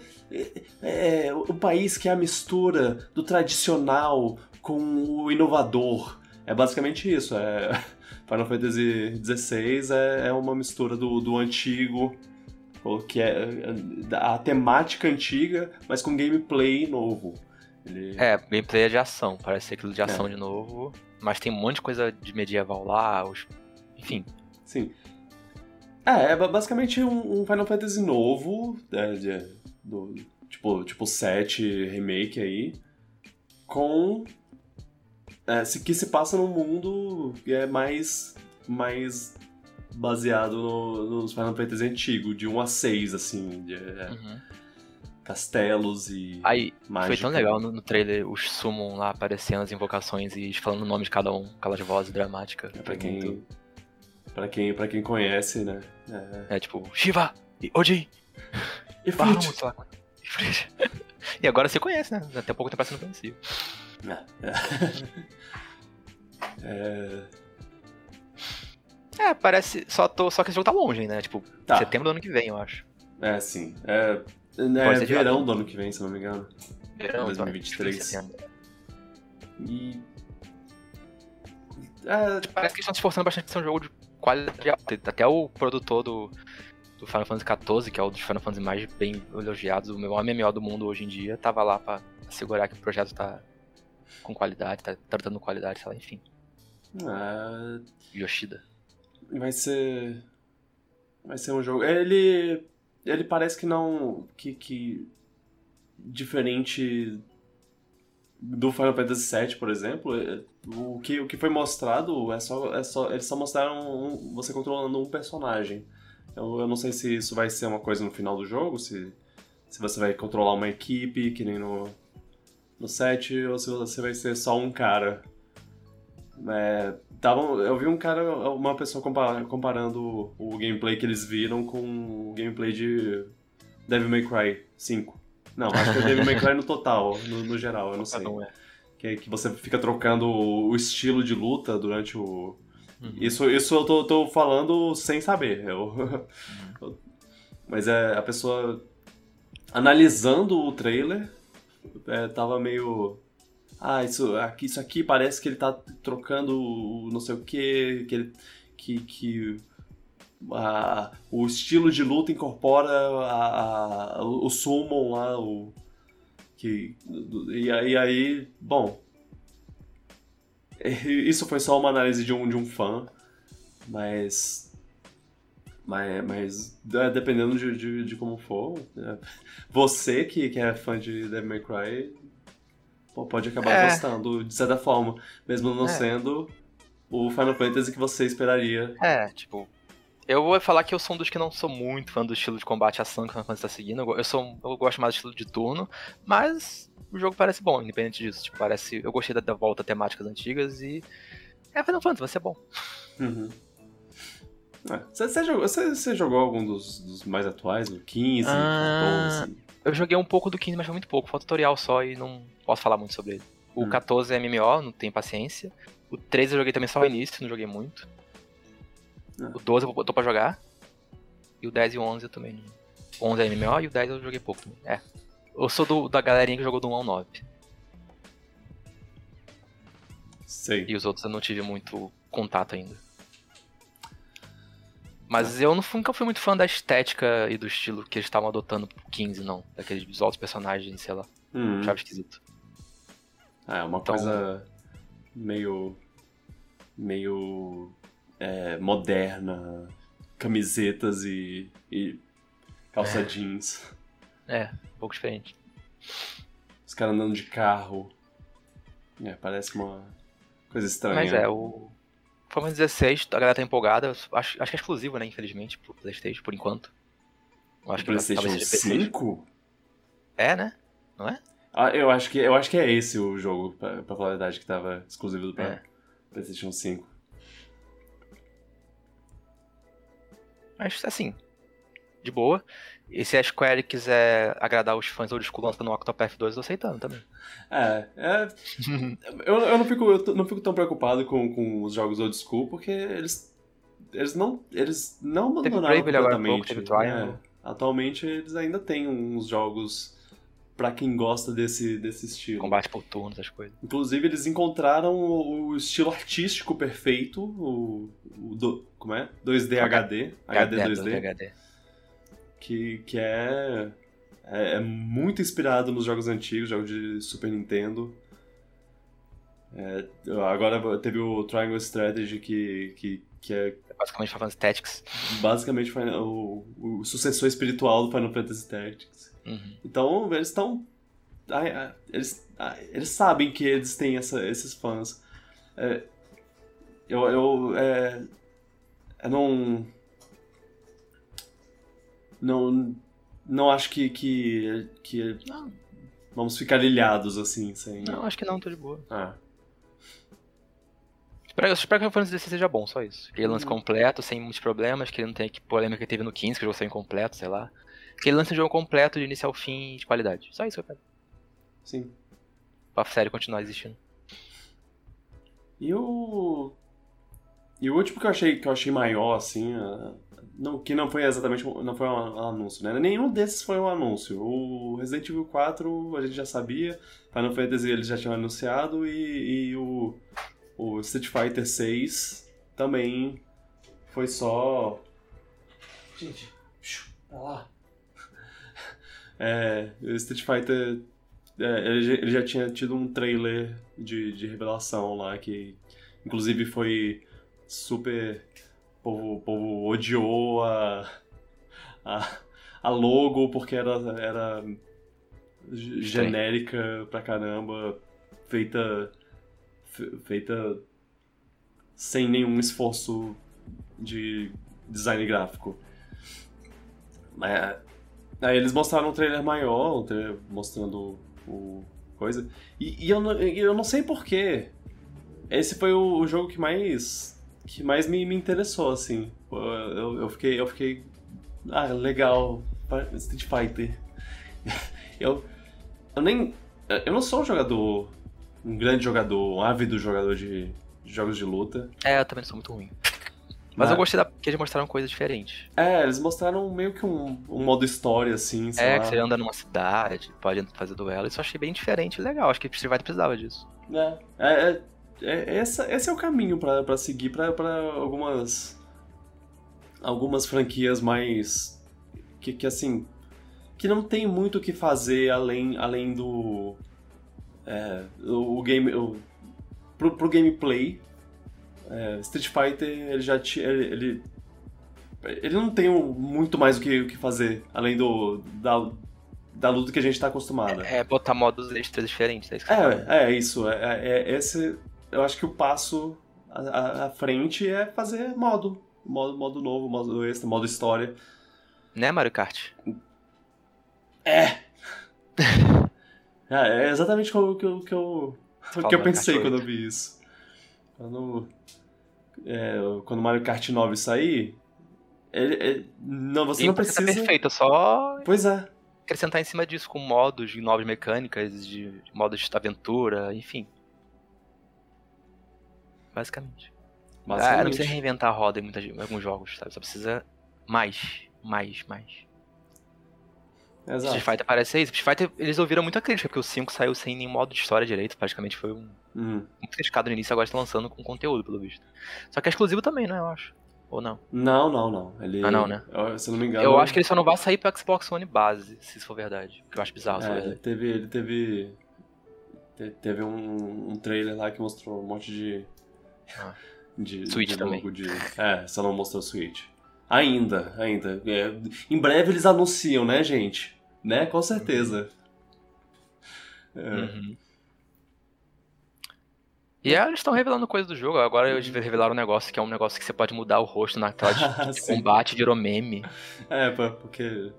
É, é o país que é a mistura do tradicional com o inovador. É basicamente isso. É, Final Fantasy XVI é, é uma mistura do, do antigo ou que é a temática antiga, mas com gameplay novo. Ele... É, gameplay é de ação, parece ser aquilo de ação É. de novo. Mas tem um monte de coisa de medieval lá, os... enfim. Sim. É, é ba- basicamente um, um Final Fantasy novo, é, de- do, tipo, tipo 7 remake aí, com. é, que se passa num mundo que é mais. mais baseado no- nos Final Fantasy antigos, de 1 a 6, assim, de é, Uhum. castelos e Aí, mágica. foi tão legal no, no trailer os summon lá aparecendo, as invocações e falando o nome de cada um, aquelas vozes dramáticas. É, pra quem, muito- pra quem. Pra quem conhece, né? É. É tipo, Shiva! e Odin! E Fruit! sei lá. Ifrit. E agora você conhece, né? Até pouco tempo você não conhecia. É. É, parece. Só, tô, só que esse jogo tá longe, né? Tipo, Tá. setembro do ano que vem, eu acho. É, sim. É, Pode é verão do ano que vem, se não me engano. Verão, 2023. então, setembro. E. É, Parece que eles estão se esforçando bastante pra ser um jogo de qualidade alta. Até o produtor do, do Final Fantasy XIV, que é um dos Final Fantasy mais bem elogiados, o maior MMO do mundo hoje em dia, tava lá pra assegurar que o projeto tá com qualidade, tá tratando qualidade, sei lá, enfim. é, Yoshida. vai ser. Vai ser um jogo. Ele. Ele parece que não. Que. que diferente do Final Fantasy VII, por exemplo, é- o que, o que foi mostrado é só, é só. Eles só mostraram um- você controlando um personagem. Eu, eu não sei se isso vai ser uma coisa no final do jogo, se, se você vai controlar uma equipe, que nem no, no 7, ou se você vai ser só um cara. É, tavam- eu vi um cara, uma pessoa compa- comparando o gameplay que eles viram com o gameplay de Devil May Cry 5. Não, acho que é Devil May Cry no total, no, no geral, eu não sei. Cada um é. Que, que você fica trocando o estilo de luta durante o. Uhum. Isso, isso eu tô, tô falando sem saber. Eu... Mas é a pessoa analisando o trailer é, tava meio. Ah, isso aqui, isso aqui parece que ele tá trocando o não sei o que, que ele. Que, que a- o estilo de luta incorpora a, a- o summon lá, o. Que, e, aí- e aí, bom. Isso foi só uma análise de um, de um fã, mas. Mas, mas é, dependendo de, de, de como for, é, você que, que é fã de Devil May Cry pode acabar É. gostando de certa forma, mesmo não É. sendo o Final Fantasy que você esperaria. É, tipo. Eu vou falar que eu sou um dos que não sou muito fã do estilo de combate ação que o Final Fantasy tá seguindo. Eu, sou, eu gosto mais do estilo de turno, mas o jogo parece bom, independente disso. Tipo, parece. Eu gostei da, da volta a temáticas antigas e. É Final Fantasy, vai ser bom. Uhum. É, Você, você jogou, você, você jogou algum dos, dos mais atuais, o 15, Ah. 14? Eu joguei um pouco do 15, mas foi muito pouco. Foi um tutorial só e não posso falar muito sobre ele. O Hum. 14 é MMO, não tenho paciência. O 13 eu joguei também só o início, não joguei muito. Ah. O 12 eu tô pra jogar. E o 10 e o 11 eu também não. O 11 é MMO e o 10 eu joguei pouco também. É. Eu sou do, da galerinha que jogou do 1 ao 9. Sei. E os outros eu não tive muito contato ainda. Mas eu não fui- nunca fui muito fã da estética e do estilo que eles estavam adotando pro 15, não. Daqueles visual dos personagens, sei lá. Hum. Achava esquisito. É, uma Então- coisa meio. meio. é, moderna. Camisetas e. e calça jeans. É, um pouco diferente. Os caras andando de carro. É, parece uma coisa estranha. Mas é, o. Fantasy 16, a galera tá empolgada. Acho, acho que é exclusivo, né? Infelizmente, pro PlayStation, por enquanto. Eu acho que PlayStation talvez seja PlayStation. 5? É, né? Não é? Ah, eu acho que, eu acho que é esse o jogo, pra, pra falar a verdade, que tava exclusivo do É. PlayStation 5. Mas, assim, de boa. E se a Square quiser agradar os fãs old school lançando o Octopath 2, eu tô aceitando também. É, é eu, eu, não fico, eu não fico tão preocupado com, com os jogos old school, porque eles, eles não, eles não Teve abandonaram agora há completamente. pouco, teve Triangle. É, atualmente eles ainda têm uns jogos pra quem gosta desse, desse estilo. Combate por turno, essas coisas. Inclusive, eles encontraram o, o estilo artístico perfeito, o, o do- como é? 2D HD, HD 2D, HD. Que, que é, é, é muito inspirado nos jogos antigos, jogos de Super Nintendo. É, agora teve o Triangle Strategy, que, que, que é Basicamente Final Fantasy Tactics. basicamente o, o sucessor espiritual do Final Fantasy Tactics. Uhum. Então, eles estão. Eles, eles sabem que eles têm essa- esses fãs. É, eu. Eu, é, eu não. Não. Não acho que. que, que Não, vamos ficar ilhados assim, sem. não, acho que não, tô de boa. Ah, Espero, eu espero que o Final Fantasy 16 seja bom, só isso. Que ele lance Hum. completo, sem muitos problemas, que ele não tenha que polêmica que teve no 15, que o jogo saiu incompleto, sei lá. Que ele lance um jogo completo de início ao fim de qualidade. Só isso que eu quero. sim. Pra série continuar existindo. E o. E o último que eu achei, que eu achei maior, assim, ah, não, que não foi exatamente não foi um anúncio, né? Nenhum desses foi um anúncio. O Resident Evil 4 a gente já sabia, Final Fantasy eles já tinham anunciado e, e o, o Street Fighter 6 também foi só. Gente, pra lá. É, o Street Fighter é, ele, já- ele já tinha tido um trailer de, de revelação lá que, inclusive, foi super. O povo, povo odiou a, a, a logo porque era, era genérica pra caramba, feita. fe- feita sem nenhum esforço de design gráfico. Mas, aí eles mostraram um trailer maior, um trailer mostrando o coisa. E, e eu, não, eu não sei porquê. Esse foi o, o jogo que mais que mais me, me interessou, assim. Eu, eu fiquei eu fiquei ah, legal, Street Fighter. Eu eu nem eu não sou um jogador um grande jogador, um ávido jogador de, de jogos de luta. É, eu também sou muito ruim. Mas eu gostei da, que eles mostraram coisas diferentes. É, eles mostraram meio que um, um modo história, assim, É, lá. que você anda numa cidade, pode fazer duelo. Isso eu achei bem diferente e legal. Acho que Street Fighter precisava disso. É, é, é, é- essa, esse é o caminho pra, pra seguir pra, pra algumas algumas franquias mais que, que assim que não tem muito o que fazer além além do é, o, o game o, pro, pro gameplay é, Street Fighter ele já tinha ele, ele ele não tem muito mais o que, o que fazer além do da, da luta que a gente tá acostumado É, botar modos extras diferentes, é isso é, é isso. É, é- é esse, eu acho que o passo à, à- frente é fazer modo. Modo, modo novo, modo extra, modo história. Né, Mario Kart? É! é, é exatamente o que eu, que eu, fala que eu pensei quando 8. eu vi isso. Quando, é, quando o Mario Kart 9 sair, ele, ele- não, você E não precisa... Tá perfeito, só Pois é. acrescentar em cima disso com modos de novas mecânicas, de modos de aventura, enfim. Basicamente. Ah, não Basicamente. precisa reinventar a roda em, muitas, em alguns jogos, sabe? Só precisa mais, mais, mais. Exato. Street Fighter parece isso. Street Fighter, eles ouviram muita crítica, porque o 5 saiu sem nenhum modo de história direito, praticamente foi um, Hum. um pescado no início, agora está lançando com conteúdo, pelo visto. Só que é exclusivo também, né, eu acho. Ou não? Não, não, não. Ele, Ah, não, né? eu- Se eu não me engano. Eu acho que ele só não vai sair pro Xbox One base, se isso for verdade. Que eu acho bizarro, É, ele teve. Ele teve. te- Teve um, um trailer lá que mostrou um monte de. Ah. de Switch de também. de. É, só não mostrou Switch. Ainda, ainda. É, em breve eles anunciam, né, gente? Né? Com certeza. É, Uhum. E aí, eles estão revelando coisa do jogo. Agora eles revelaram um negócio que é um negócio que você pode mudar o rosto na tela de, de Sim. combate, virou meme. É, porque.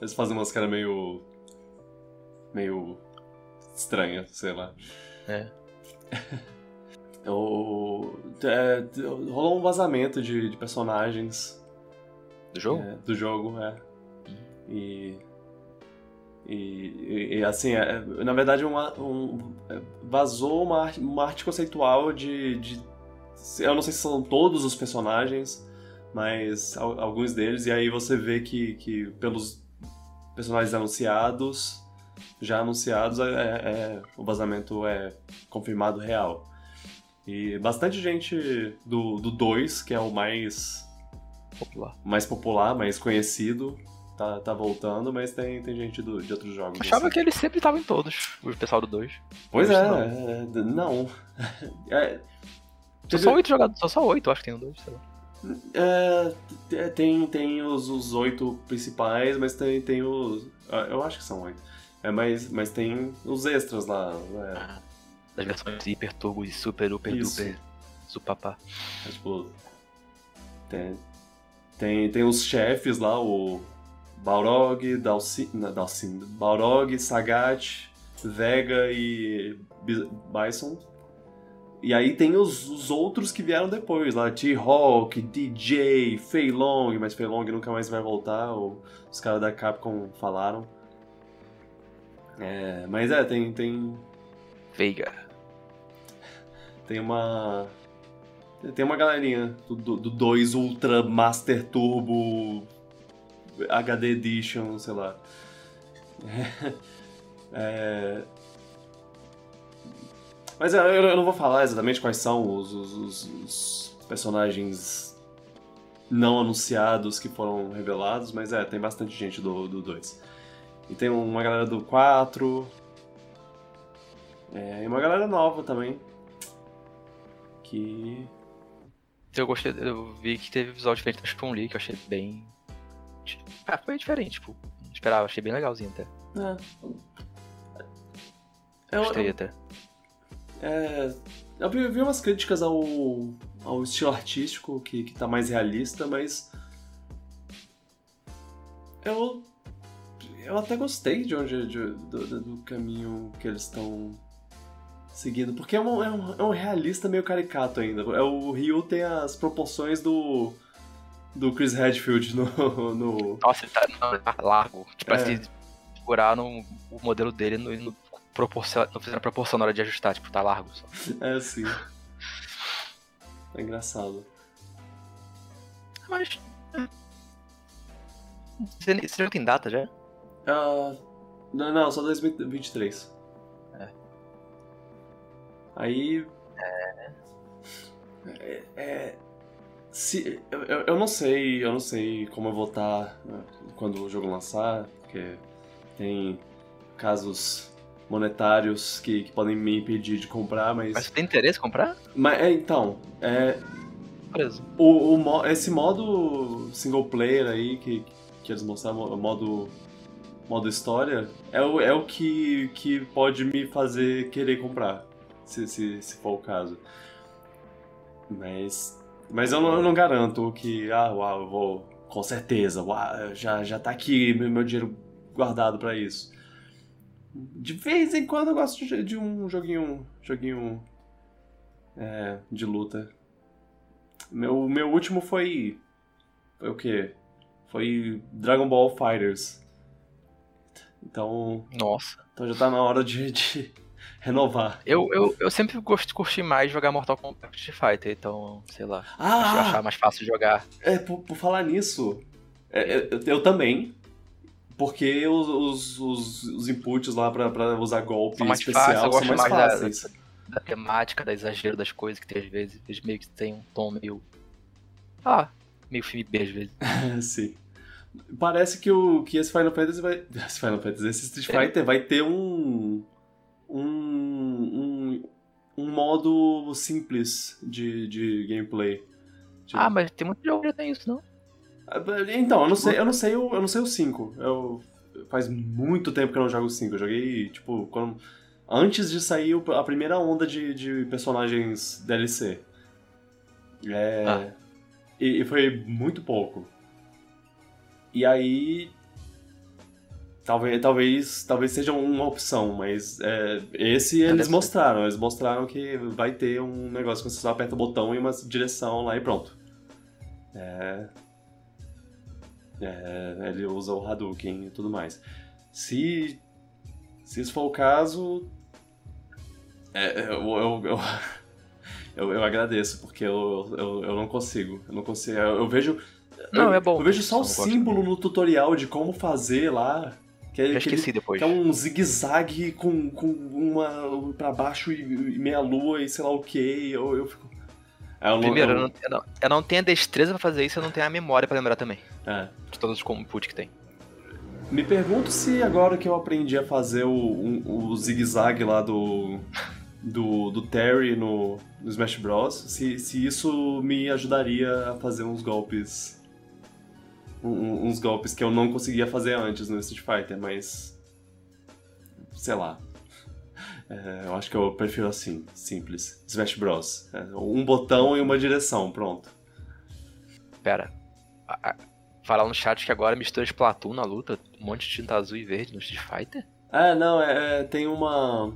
Eles fazem umas caras meio. meio. estranhas, sei lá. É. O, é, rolou um vazamento de, de personagens Do jogo? é, do jogo, é. E. E, e- assim, é, na verdade, uma, um, é, vazou uma, arte- uma arte conceitual de, de. Eu não sei se são todos os personagens, mas al- alguns deles, e aí você vê que, que pelos personagens anunciados, já anunciados, é, é- o vazamento é confirmado real. E bastante gente do 2, que é o mais Popular. mais popular, mais conhecido, tá, tá voltando, mas tem, tem gente do- de outros jogos. Achava assim. que ele sempre tava em todos, o pessoal do 2. Pois é, não. é, d- não. É, São teve- só oito jogadores, são só oito, acho que tem um dois, sei lá. é, t- tem, tem os, os oito principais, mas tem, tem os. ah, Eu acho que são oito. É, mas, mas tem os extras lá. é, Das versões Hiper Turbo e Super, Super, Isso. Duper, Supapá. é, tipo. Tem, tem, tem os chefes lá, o Balrog, Dalcin, Dalcin, Balrog, Sagat, Vega e Bi- Bison. E aí tem os, os outros que vieram depois, lá, T-Hawk, DJ, Fei Long, mas Fei Long nunca mais vai voltar, o- os caras da Capcom falaram. É, mas é, tem, tem, Veiga. Tem uma. Tem uma galerinha do 2 Ultra Master Turbo HD Edition, sei lá. É... Mas eu, eu não vou falar exatamente quais são os, os- os- os personagens não anunciados que foram revelados, mas é, tem bastante gente do 2. E tem uma galera do 4. É, e uma galera nova também. Que. Eu gostei, eu vi que teve visual diferente da Chun-Li, que eu achei bem. Ah, foi diferente, tipo, não esperava, achei bem legalzinho até. É. Eu, Gostei eu, até. é, eu vi, umas críticas ao, ao estilo artístico, que, que tá mais realista, mas. Eu. Eu até gostei de onde. de- do, do- do caminho que eles estão seguindo. Porque é um, é, um, é um realista meio caricato ainda. É, o Ryu tem as proporções do. do Chris Redfield no. no Nossa, ele tá, não, largo. Tipo, É. parece que seguraram o modelo dele no, no proporcion, não fizeram proporção na hora de ajustar, tipo, tá largo só. é assim. É engraçado. Mas. é. Você, jogo tem data já? Ah, não, não, só 2023. Aí. É. é- se, eu, eu não sei, eu não sei como eu vou estar né, quando o jogo lançar, porque tem casos monetários que, que podem me impedir de comprar, mas. Mas você tem interesse em comprar? Mas é, então, é, Preso. o, o esse modo single player aí que, que eles mostraram, o modo, modo história, é o, é o que, que pode me fazer querer comprar, se, se, se for o caso. Mas, mas eu, não, eu não garanto que, ah, uau, eu vou, com certeza, uau, já, já tá aqui meu meu dinheiro guardado pra isso. De vez em quando eu gosto de, de um joguinho, joguinho é, de luta. Meu, meu último foi. Foi o quê? Foi Dragon Ball Fighters. Então, Nossa. então já tá na hora de, de renovar. Eu, eu, eu sempre gosto, curti mais jogar Mortal Kombat Street Fighter, então, sei lá. Acho Ah! achar mais fácil jogar. É, por, por falar nisso, é, é, eu, eu também. Porque os, os, os, inputs lá pra, pra usar golpe São mais especial fáceis, eu são mais mais da- fáceis. Da temática, da exagero das coisas que tem às vezes. Eles meio que tem um tom meio Ah, meio filme B às vezes. Sim. Parece que, o, que esse Final Fantasy vai. Esse Final Fantasy, esse Street É. Fighter vai ter um. Um. Um, um modo simples de, de gameplay. Tipo, Ah, mas tem muito jogo que já tem isso, não? Então, eu não sei, eu não sei o, eu não sei o 5. Eu, faz muito tempo que eu não jogo o 5. Eu joguei, tipo, quando, antes de sair a primeira onda de, de personagens DLC. É, Ah. e, e foi muito pouco. E aí. Talvez, talvez, talvez seja uma opção, mas é, esse eles Parece- mostraram. Eles mostraram que vai ter um negócio que você só aperta o botão e uma direção lá e pronto. É, é, ele usa o Hadouken e tudo mais. Se, se isso for o caso, é, eu, eu, eu, eu, eu agradeço, porque eu, eu, eu não consigo. Eu não consigo. Eu, eu vejo. Não, eu, é bom. Eu vejo só o símbolo no tutorial de como fazer lá. Que, é- Já esqueci depois. que é um zigue-zague com, com uma pra baixo e, e meia lua e sei lá o que. Eu, eu fico. É, não- Primeiro, eu- eu não, eu, não, eu não tenho a destreza pra fazer isso, eu não tenho a memória pra lembrar também. é. De todos os inputs que tem. Me pergunto se agora que eu aprendi a fazer o, um- o zigue-zague lá do, do, do Terry no, no Smash Bros, se, se isso me ajudaria a fazer uns golpes. Um- uns golpes que eu não conseguia fazer antes no Street Fighter, mas. sei lá. É, eu acho que eu prefiro assim, simples. Smash Bros. É, um botão e uma direção, pronto. Pera. Falar no chat que agora mistura Splatoon na luta, um monte de tinta azul e verde no Street Fighter? É, não, é, é, tem uma.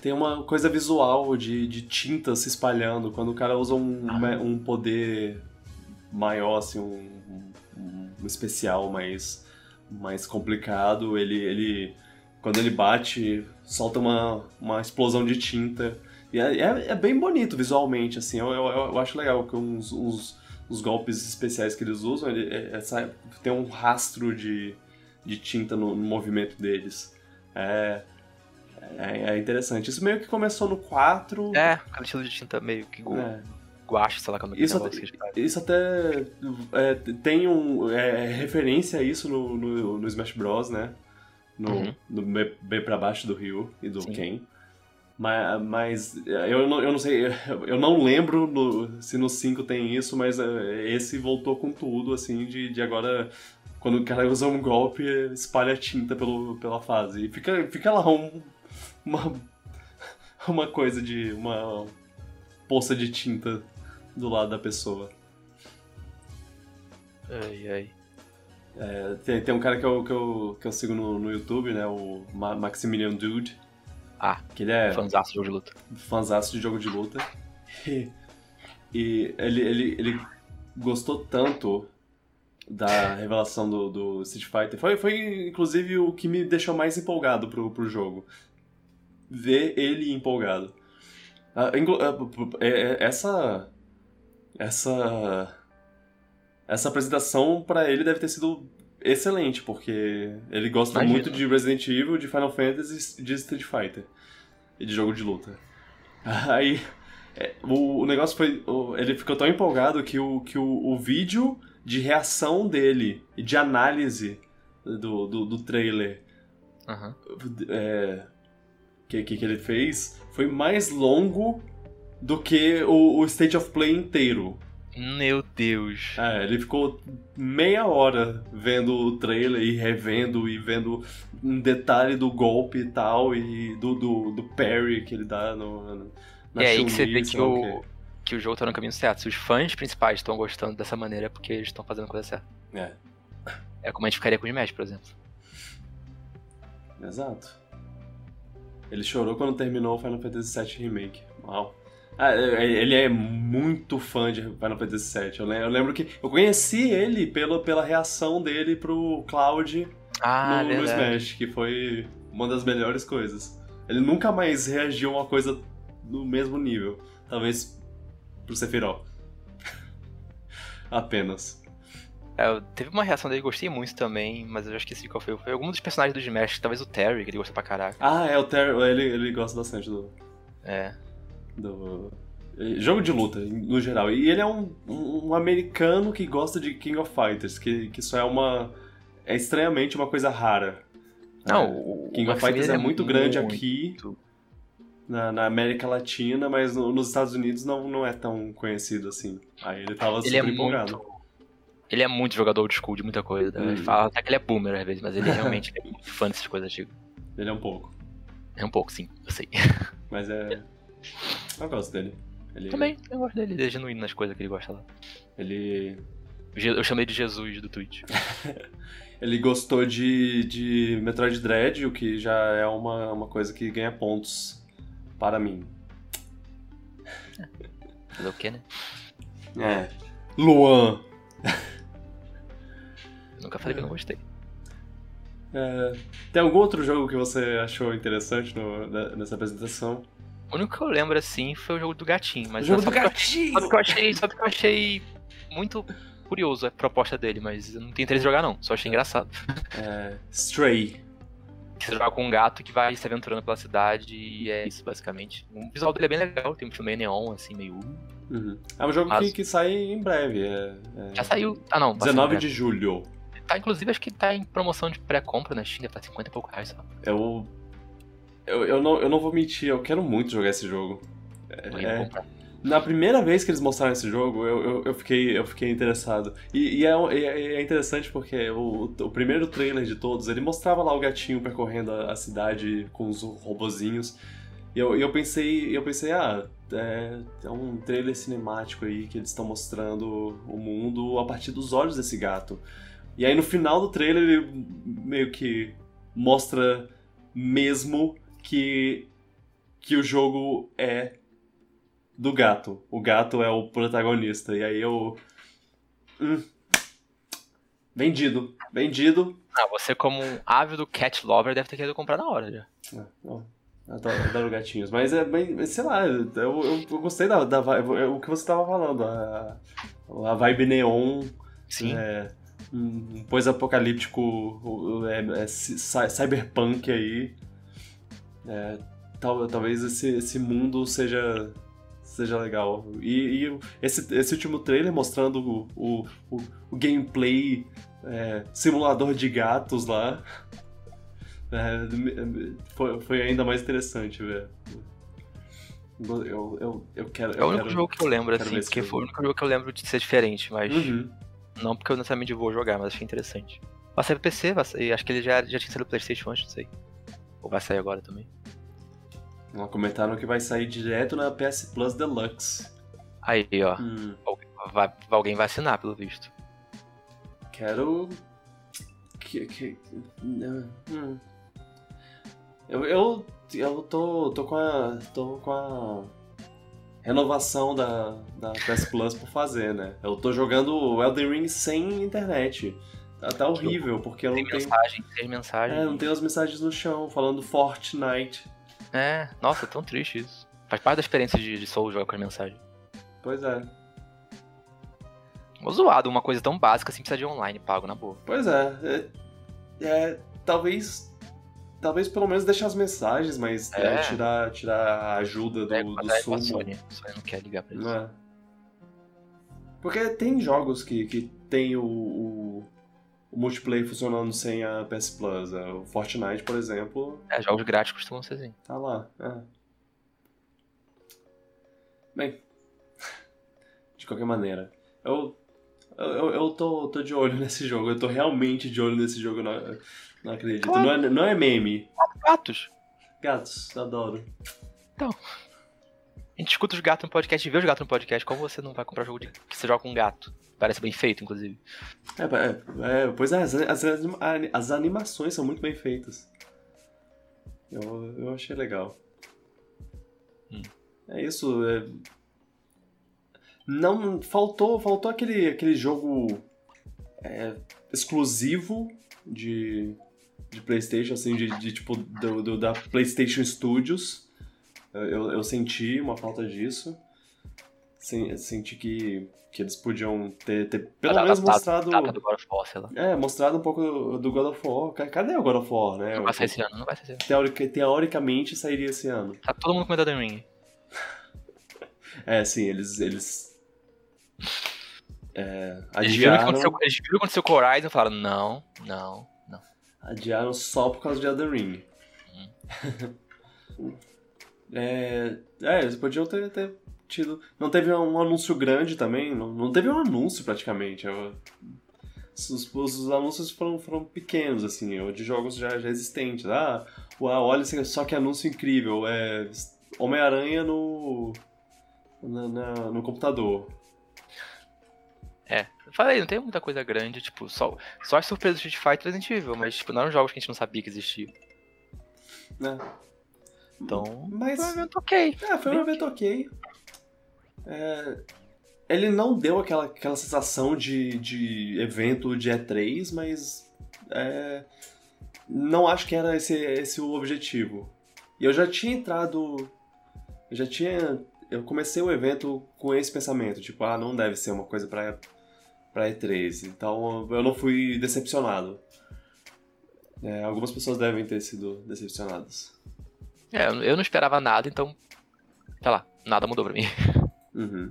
Tem uma coisa visual de, de tinta se espalhando. Quando o cara usa um, Ah. um poder maior, assim, um especial mais, mais complicado, ele, ele. Quando ele bate, solta uma, uma explosão de tinta. E é, é, é bem bonito visualmente, assim. Eu, eu, eu acho legal que uns, uns, os golpes especiais que eles usam, ele, é- tem um rastro de, de tinta no, no movimento deles. É, é, é interessante. Isso meio que começou no 4. É, aquele estilo de tinta meio que É. guache, sei lá como é que Isso que eles fazem. Isso até é, tem um é, referência a isso no, no, no Smash Bros, né? No, Uhum. no bem, pra baixo do Ryu e do Sim. Ken. Mas, mas eu, não, eu não sei, eu não lembro no- se no 5 tem isso, mas é, esse voltou com tudo, assim, de, de agora, quando o cara usa um golpe, espalha tinta pelo, pela fase. E fica, fica lá um, uma, uma coisa de. uma poça de tinta do lado da pessoa. Ai, ai. É, tem, tem um cara que eu, que eu, que eu sigo no, no YouTube, né? O Ma- Maximilian Dude. Ah, Que ele é Fanzaço de jogo de luta. fãzaço de jogo de luta. E, e ele, ele, ele gostou tanto da revelação do, do Street Fighter. Foi, foi, inclusive, o que me deixou mais empolgado pro, pro jogo. Ver ele empolgado. Ah, ah, é- é- essa. Essa. Essa apresentação pra ele deve ter sido excelente, porque ele gosta Imagino. muito de Resident Evil, de Final Fantasy e de Street Fighter. E de jogo de luta. Aí. é, o, o negócio foi. o- ele ficou tão empolgado que, o, que o, o vídeo de reação dele e de análise do, do, do trailer Aham. é, que, que, que ele fez foi mais longo do que o, o State of Play inteiro. Meu Deus. É, ele ficou meia hora vendo o trailer e revendo e vendo um detalhe do golpe e tal, e do, do, do parry que ele dá no, na é aí que você vê que o, que o jogo tá no caminho certo. Se os fãs principais estão gostando dessa maneira é porque eles estão fazendo a coisa certa. É, É como a gente ficaria com o Smash, por exemplo. exato. Ele chorou quando terminou o Final Fantasy VII Remake. Uau. Ah, é- ele é muito fã de Final Fantasy VII. Eu le- eu lembro que eu conheci ele pela, pela reação dele pro Cloud Ah, no, no. Smash, que foi uma das melhores coisas. Ele nunca mais reagiu a uma coisa no mesmo nível. Talvez pro Sephiroth. Apenas. É, eu- teve uma reação dele, gostei muito também, mas eu já esqueci qual foi. Foi algum dos personagens do Smash, talvez o Terry, que ele gostou pra caraca. Ah, é o Terry. Ele, ele gosta bastante do. É. do Jogo de luta, no geral. E ele é um, um, americano que gosta de King of Fighters, que, que isso é uma. É estranhamente uma coisa rara. Não, É, o King o of Fighters é Maximiliano muito grande muito- aqui na, na América Latina, mas no- nos Estados Unidos não, não é tão conhecido assim. Aí ele tava Ele é super empolgado. muito. Ele é muito jogador old school de muita coisa. né? Ele Hum. fala até que ele é boomer às vezes, mas ele realmente é muito fã dessas coisas antigas. Ele é um pouco. É um pouco, sim, eu sei. Mas é. Eu gosto dele. Ele, Também, eu gosto dele, ele é genuíno nas coisas que ele gosta lá. Ele. Eu chamei de Jesus do Twitch. Ele gostou de, de Metroid Dread, o que já é uma, uma coisa que ganha pontos para mim. Fazer o quê, né? É. Luan. Nunca falei que eu não gostei. É, tem algum outro jogo que você achou interessante no- ne- nessa apresentação? O único que eu lembro assim foi o jogo do gatinho, mas o jogo do gatinho! Só porque eu achei, só porque eu achei muito curioso a proposta dele, mas eu não tenho interesse em jogar não, só achei engraçado. É, Stray. Que você joga com um gato que vai se aventurando pela cidade e é isso, basicamente. O visual dele é bem legal, tem um filme meio neon, assim, meio... uh, Uhum. É um jogo que, Mas- que sai em breve. É, é Já saiu... Ah não, vai 19 sair de julho. Tá, inclusive acho que tá em promoção de pré-compra na Steam, deve tá 50 e pouco reais só. Eu, eu, eu, não, eu não vou mentir, eu quero muito jogar esse jogo. É. Na primeira vez que eles mostraram esse jogo, eu, eu, eu fiquei, eu fiquei interessado. E, e é, é- é interessante porque o, o primeiro trailer de todos, ele mostrava lá o gatinho percorrendo a, a cidade com os robozinhos. E eu, eu pensei, eu pensei, ah, é, é um trailer cinemático aí que eles estão mostrando o mundo a partir dos olhos desse gato. E aí no final do trailer ele meio que mostra mesmo que, que o jogo é do gato. O gato é o protagonista. E aí eu. Hum. Vendido. Vendido. Ah, você como um ávido cat lover deve ter querido comprar na hora já. Ah, Adoro, adoro gatinhos. Mas é bem. Sei lá, eu, eu, eu gostei da, da vibe. é O que você tava falando. A, a vibe neon. Sim. É, um pós-apocalíptico. É, é cyberpunk aí. É, tal, talvez esse, esse mundo seja. Seja legal. E, e esse, esse último trailer mostrando o, o, o, o gameplay é, simulador de gatos lá. É, foi, foi ainda mais interessante, velho. Eu, eu, eu quero. É o eu único quero... jogo que eu lembro, assim, ver porque foi o único jogo que eu lembro de ser diferente, mas Uhum. não porque eu necessariamente vou jogar, mas achei interessante. Vai sair pro PC, vai sair, acho que ele já, já tinha saído pro Playstation antes, não sei. Ou vai sair agora também. Comentaram que vai sair direto na PS Plus Deluxe. Aí, ó, Hum, vai, alguém vai assinar, pelo visto. quero. Que, que... Hum. Eu, eu, eu tô, tô com a. tô com a renovação da, da PS Plus por fazer, né? Eu tô jogando Elden Ring sem internet. Tá, tá horrível, porque eu Tem não tenho. mensagem, tem mensagem. É, não tenho as mensagens no chão falando Fortnite. É, nossa, tão triste isso. Faz parte da experiência de, de Soul jogar com as mensagens. Pois é. Mó zoado, uma coisa tão básica assim precisa de online pago, na boa. Pois é. é, é, talvez. Talvez pelo menos deixar as mensagens, mas é, É. tirar, tirar a ajuda do, é, do. Sony. A Sony não quer ligar pra. Não é? Porque tem jogos que, que tem o, o, o multiplayer funcionando sem a PS Plus. é, O Fortnite, por exemplo, É, jogos grátis costumam ser assim. tá lá. é. Bem, de qualquer maneira, eu, eu, eu tô, tô de olho nesse jogo. Eu tô realmente de olho nesse jogo, não, não acredito. Claro. Não, é, não é meme. Gatos! Gatos, adoro. A gente escuta os gatos no podcast e vê os gatos no podcast. Como você não vai comprar jogo de... que você joga com um gato? Parece bem feito, inclusive. É, é, é, pois é, as, as, as animações são muito bem feitas. Eu, eu achei legal. Hum. É isso. é- Não faltou, faltou aquele, aquele jogo é, exclusivo de, de PlayStation, assim, de, de, tipo do, do- da PlayStation Studios. Eu, eu senti uma falta disso. Sen- Senti que, que eles podiam ter, ter pelo Adaptado- menos mostrado. Do God of War, sei lá. É, mostrado um pouco do, do God of War. Ca- Cadê o God of War, né? Não vai sair esse ano, não vai sair esse ano. Teorica- teoricamente sairia esse ano. Tá todo mundo comentando em Ring. É, sim, eles. Eles, é, adiaram, eles viram o que aconteceu com o Horizon e falaram, não, não, não. adiaram só por causa de Elden Ring. Uhum. é, é, eles podiam ter, ter tido. Não teve um anúncio grande também, não, não teve um anúncio praticamente. Eu- os, os anúncios foram, foram pequenos, assim, ou de jogos já, já existentes. Ah, olha esse- só que anúncio incrível. É Homem-Aranha no. na- na- no computador. É, falei, não tem muita coisa grande, tipo, só, só as surpresas do Street Fighter e Resident Evil, mas, tipo, não eram jogos que a gente não sabia que existiam. Né? Então, Mas. foi um evento ok. É, foi um evento ok. É, ele não deu aquela, aquela sensação de, de evento de E3, mas é, não acho que era esse, esse o objetivo. E eu já tinha entrado. Eu já tinha. Eu comecei o evento com esse pensamento, tipo, ah, não deve ser uma coisa pra, pra E3. Então eu não fui decepcionado. É, algumas pessoas devem ter sido decepcionadas. É, eu não esperava nada, então, sei lá, nada mudou pra mim. Uhum.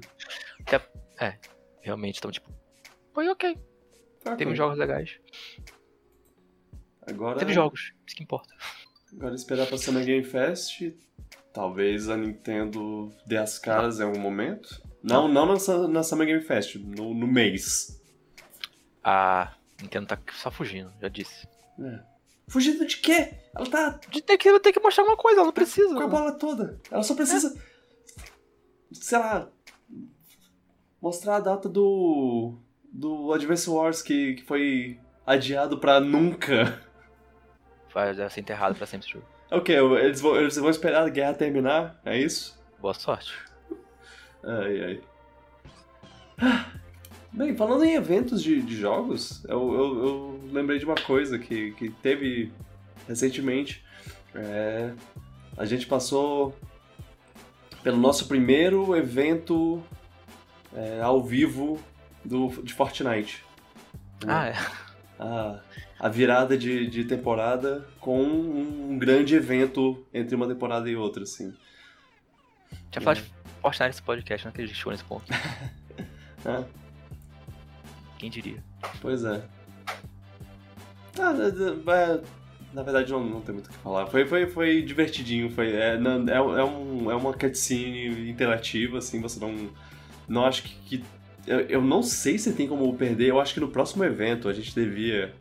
Realmente, então, tipo, foi ok. Teve Ok. jogos legais. Agora, Teve jogos, isso que importa. agora esperar pra Summer Game Fest. Talvez a Nintendo dê as caras em algum momento. Não, não na, na Summer Game Fest, no, no mês. A Nintendo tá só fugindo, já disse. É. Fugindo de quê? Ela tá De ter que, ter que mostrar alguma coisa, ela não precisa. com a bola toda. Ela só precisa. Sei lá. Mostrar a data do. Do Advance Wars que, que foi adiado pra nunca. Vai ser enterrado pra sempre esse jogo. É? Eles vão, eles vão esperar a guerra terminar? É isso? Boa sorte. Ai, ai. Ah, Bem, falando em eventos de, de jogos, eu, eu, eu lembrei de uma coisa que, que teve recentemente. É, a gente passou pelo nosso primeiro evento é, ao vivo do, de Fortnite. Ah, é. A, a virada de, de temporada com um grande evento entre uma temporada e outra, assim. Tinha falado de Fortnite nesse podcast, não acredito que nesse ponto. Ah, Quem diria? Pois é. Ah, na- na- verdade não, não tem muito o que falar. Foi, foi, foi divertidinho, foi, é, é, é, um, é uma cutscene interativa, assim, você não. Não acho que. que- eu, eu não sei se tem como perder, eu acho que no próximo evento a gente devia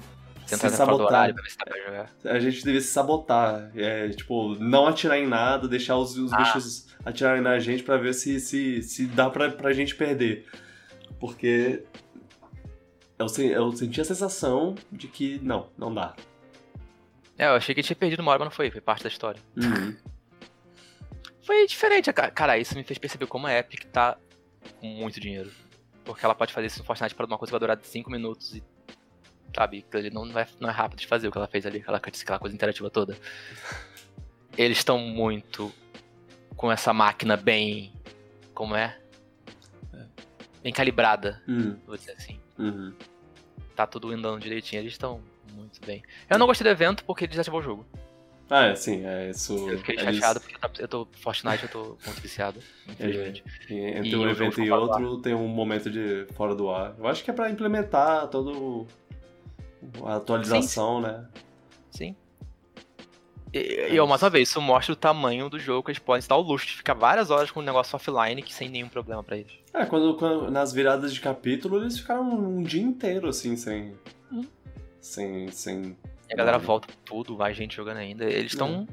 Tentar se sabotar. pra ver se pra jogar. A gente devia se sabotar. É, tipo, não atirar em nada, deixar os, os Ah. bichos atirarem na gente pra ver se, se, se dá pra, pra gente perder. Porque eu, eu senti a sensação de que não, não dá. É, eu achei que tinha perdido uma hora, mas não foi, foi parte da história. Uhum. Foi diferente, cara. Cara, isso me fez perceber como a Epic tá com muito dinheiro. Porque ela pode fazer isso no Fortnite para uma coisa que vai durar 5 minutos e. Sabe? que ele Não é, não é rápido de fazer o que ela fez ali, aquela, aquela coisa interativa toda. Eles estão muito com essa máquina bem. Como é? Bem calibrada, Uhum. vou dizer assim. Uhum. Tá tudo andando direitinho, eles estão muito bem. Eu não gostei do evento porque ele desativou o jogo. Ah, é, sim, é isso. Eu fiquei eles- chateado porque eu tô- eu. Fortnite eu tô muito viciado, infelizmente. Entre E um evento e outro tem um momento de fora do ar. Eu acho que é pra implementar todo a atualização, né? Sim. E, e ó, mais uma vez, isso mostra o tamanho do jogo que eles podem se dar o luxo de ficar várias horas com o negócio offline que sem nenhum problema pra eles. É, quando, quando- nas viradas de capítulo eles ficaram um dia inteiro assim, sem. Hum. Sem. sem a galera Uhum. volta com tudo, vai gente jogando ainda. Eles estão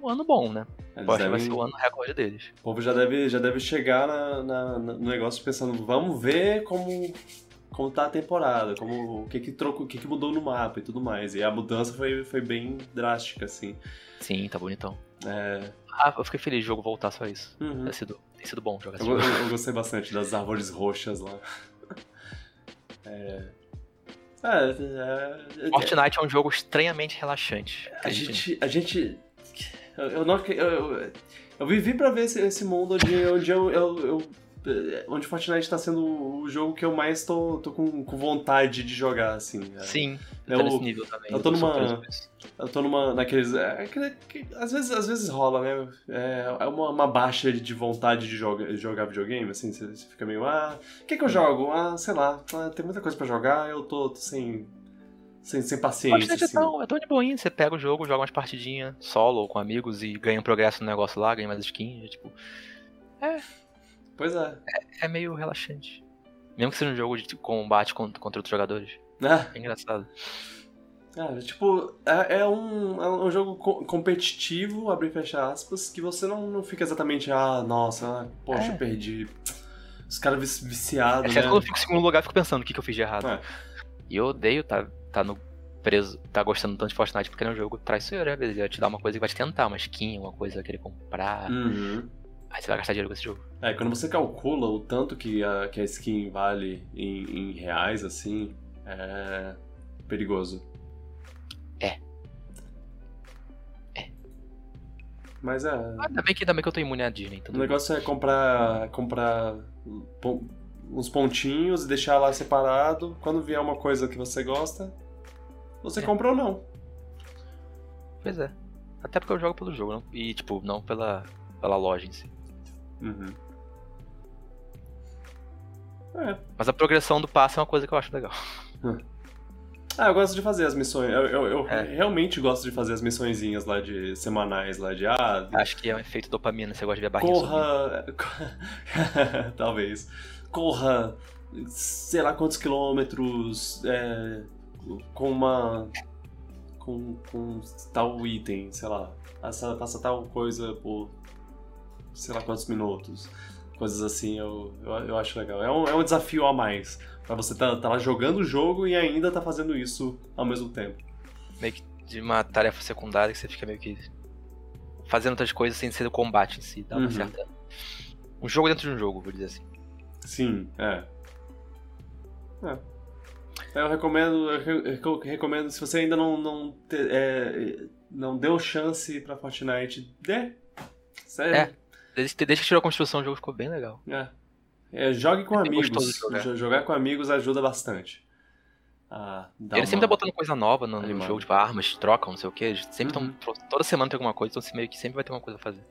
um ano bom, né? eles Eu acho que vai devem- ser o ano recorde deles. O povo já deve, já deve chegar na, na- no negócio pensando, vamos ver como, como tá a temporada, como, o que que trocou, o que que mudou no mapa e tudo mais. E a mudança foi, foi bem drástica, assim. Sim, tá bonitão. É, Ah, eu fiquei feliz de jogo voltar só isso. uhum. Tem sido, tem sido bom jogar esse eu, jogo. eu- eu gostei bastante das árvores roxas lá. É, é, é, Fortnite é um jogo estranhamente relaxante. A gente. A gente. Eu, não. Eu, eu, eu vivi pra ver esse, esse mundo onde, onde eu, eu, eu é, onde Fortnite tá sendo o jogo que eu mais tô, tô com, com vontade de jogar, assim. É. Sim, É eu tô o- nesse nível também. eu tô numa-. Eu tô numa. naqueles. É, que- às, vezes, às vezes rola, né? É, é uma, uma baixa de vontade de joga, jogar videogame, assim, você, você fica meio. Ah, o que, que eu jogo? Ah, sei lá, ah, tem muita coisa pra jogar, eu tô, tô sem. Sem, sem paciência. Fortnite é Assim. tão, é tão de boinha, você pega o jogo, joga umas partidinhas solo ou com amigos e ganha um progresso no negócio lá, ganha mais skins, tipo, Pois é. é meio relaxante. Mesmo que seja um jogo de combate contra, contra outros jogadores. Ah, É engraçado. Cara, tipo, é, é um, é um jogo co- competitivo, abre e fecha aspas, que você não, não fica exatamente, ah, nossa, ah, poxa, É. eu perdi. Os caras vici- viciados, Exceto né? quando eu fico em segundo lugar, eu fico pensando o que, que eu fiz de errado. É. E eu odeio tá, tá no preso, tá gostando tanto de Fortnite porque é um jogo traiçoeiro, às vezes. Ele vai te dar uma coisa que vai te tentar, uma skin, uma coisa que vai querer comprar. Uhum. Aí você vai gastar dinheiro com esse jogo. É, quando você calcula o tanto que a, que a skin vale em, em reais, assim, é perigoso. É. É. Mas é. Ainda, bem que, ainda bem que eu tô imune à Disney. O Tudo negócio é comprar, comprar uns pontinhos e deixar lá separado. Quando vier uma coisa que você gosta, você É. compra ou não. Pois é. Até porque eu jogo pelo jogo, não, e tipo, não pela, pela loja em si. Uhum. É. Mas a progressão do passe é uma coisa que eu acho legal. Ah, eu gosto de fazer as missões. Eu, eu- eu É. realmente gosto de fazer as missõezinhas lá de semanais lá de ah, Acho que é um efeito dopamina, você gosta de ver a subindo. corra. Talvez. Corra sei lá quantos quilômetros é, com uma. Com, com tal item, sei lá. Passa, passa tal coisa por sei lá quantos minutos. Coisas assim, eu, eu, eu acho legal. É um, é um desafio a mais. Pra você tá, tá lá jogando o jogo e ainda tá fazendo isso ao mesmo tempo. Meio que de uma tarefa secundária que você fica meio que fazendo outras coisas sem ser o combate em si. Dá uma Uhum. certa. Um jogo dentro de um jogo, vou dizer assim. Sim, é. É. Eu recomendo, eu re- eu recomendo, se você ainda não, não, te- é, não deu chance pra Fortnite, dê. Sério. É. Desde, que tirou a construção, o jogo ficou bem legal. É. É, jogue com É amigos. jogar. Jo- Jogar com amigos ajuda bastante. Ah, Ele sempre uma- tá botando coisa nova no, no jogo, tipo, armas, trocam, não sei o que. Sempre Uhum. tão. Toda semana tem alguma coisa, então meio que sempre vai ter uma coisa a fazer.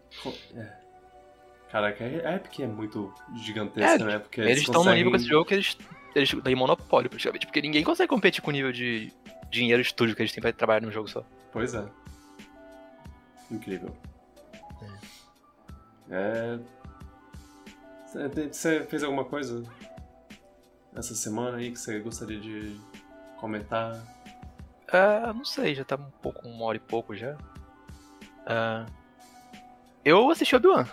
É. Caraca, a Epic é muito gigantesca, É, né? Porque eles estão no nível com esse conseguem- jogo que eles. Eles têm monopólio, praticamente. Porque ninguém consegue competir com o nível de dinheiro e estúdio que eles têm pra trabalhar num jogo só. Pois é. Incrível. É. Você- Você fez alguma coisa essa semana aí que você gostaria de comentar? Ah, não sei, já tá um pouco, uma hora e pouco já. Ah, eu assisti Obi-Wan,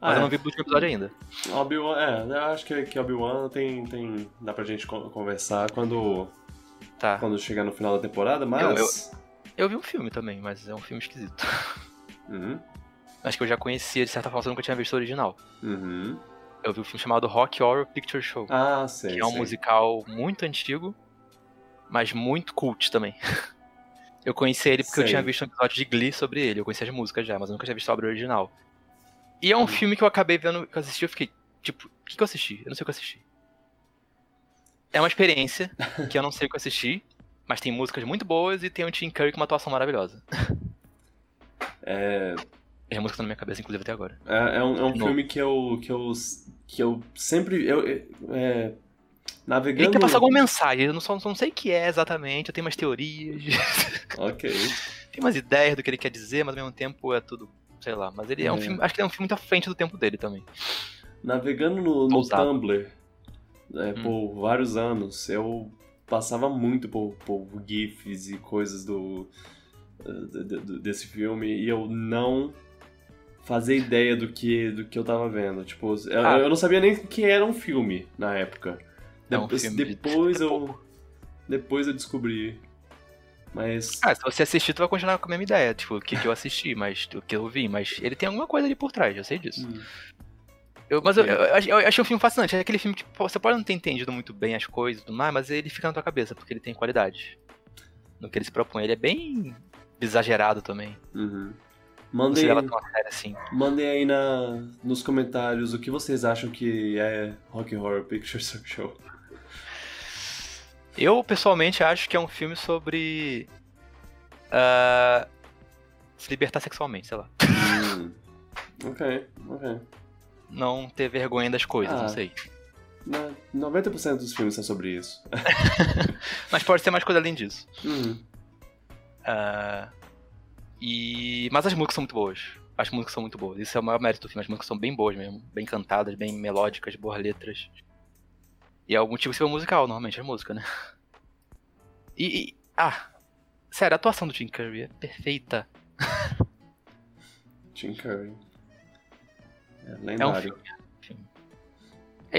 mas Ah, eu não vi o último episódio ainda. Obi-Wan, é, eu acho que, que Obi-Wan tem, tem. dá pra gente con- conversar quando, Tá. quando chegar no final da temporada, mas. Eu vi um filme também, mas é um filme esquisito. Uhum, Acho que eu já conhecia, de certa forma, só nunca tinha visto o original. uhum. Eu vi um filme chamado Rock Horror Picture Show, Ah, sei. que é um sei. musical muito antigo, mas muito cult também. Eu conheci ele porque eu Sei. tinha visto um episódio de Glee sobre ele. Eu conhecia as músicas já, mas eu nunca tinha visto a obra original. E é um Hum. filme que eu acabei vendo, que eu assisti, eu fiquei, tipo, o que, que eu assisti? Eu não sei o que eu assisti. É uma experiência que eu não sei o que eu assisti, mas tem músicas muito boas e tem um Tim Curry com uma atuação maravilhosa. É, E a música tá na minha cabeça, inclusive, até agora. É, é um, é um filme que eu, que eu que eu sempre eu, é, navegando. Ele quer passar alguma mensagem, eu não, só, não sei o que é exatamente, eu tenho umas teorias, Ok. tem umas ideias do que ele quer dizer, mas ao mesmo tempo é tudo, sei lá. Mas ele é, um É. filme, acho que ele é um filme muito à frente do tempo dele também. Navegando no, no. Tumblr é, Hum. por vários anos, eu passava muito por, por GIFs e coisas do, eh, de- de- desse filme e eu não fazia ideia do que, do que eu tava vendo. Tipo, eu, Ah. eu não sabia nem que era um filme na época. É um Depois, filme de- depois eu. Depois eu descobri. Mas. Ah, se você assistir, tu vai continuar com a mesma ideia, tipo, o que, que eu assisti, mas o que eu vi, mas ele tem alguma coisa ali por trás, eu sei disso. hum, Eu, mas eu, eu, eu ach- eu achei um filme fascinante, é aquele filme que você pode não ter entendido muito bem as coisas e tudo mais, mas ele fica na tua cabeça, porque ele tem qualidade. No que ele se propõe, ele é bem exagerado também. uhum. Mandem, assim. mandem aí na, nos comentários o que vocês acham que é Rock Horror Picture Show. Eu, pessoalmente, acho que é um filme sobre. ah, se libertar sexualmente, sei lá. Hum. Ok, ok. Não ter vergonha das coisas, Ah. não sei. Na- 90% dos filmes é sobre isso. Mas pode ser mais coisa além disso. Hum. Ah, e... Mas as músicas são muito boas. As músicas são muito boas. Isso é o maior mérito do filme. As músicas são bem boas mesmo. Bem cantadas, bem melódicas, boas letras. E é o motivo de musical, normalmente, é música, né? E, e- Ah! Sério, a atuação do Tim Curry é perfeita. Jim Curry. É É um lendário. filme.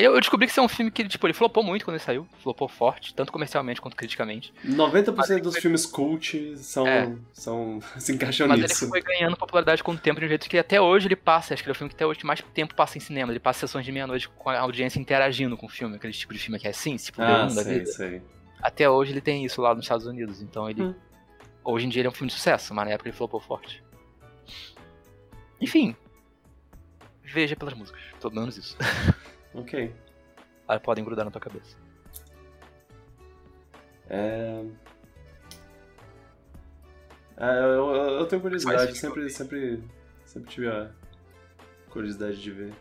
Eu, descobri que isso é um filme que, tipo, ele flopou muito quando ele saiu. Flopou forte, tanto comercialmente quanto criticamente. 90% dos filmes cult são, É. são se encaixam Mas nisso. ele foi ganhando popularidade com o tempo de um jeito que até hoje ele passa. Acho que ele é o filme que até hoje mais tempo passa em cinema. Ele passa sessões de meia-noite com a audiência interagindo com o filme. Aquele tipo de filme que é assim, tipo Ah, Room da sei, vida. sei. Até hoje ele tem isso lá nos Estados Unidos. Então ele. Hum. Hoje em dia ele é um filme de sucesso, mas na época ele flopou forte. Enfim. Veja pelas músicas. Pelo menos isso. Ok. Elas podem grudar na tua cabeça. É... É, eu, eu- eu tenho curiosidade, sempre, sempre, sempre tive a curiosidade de ver.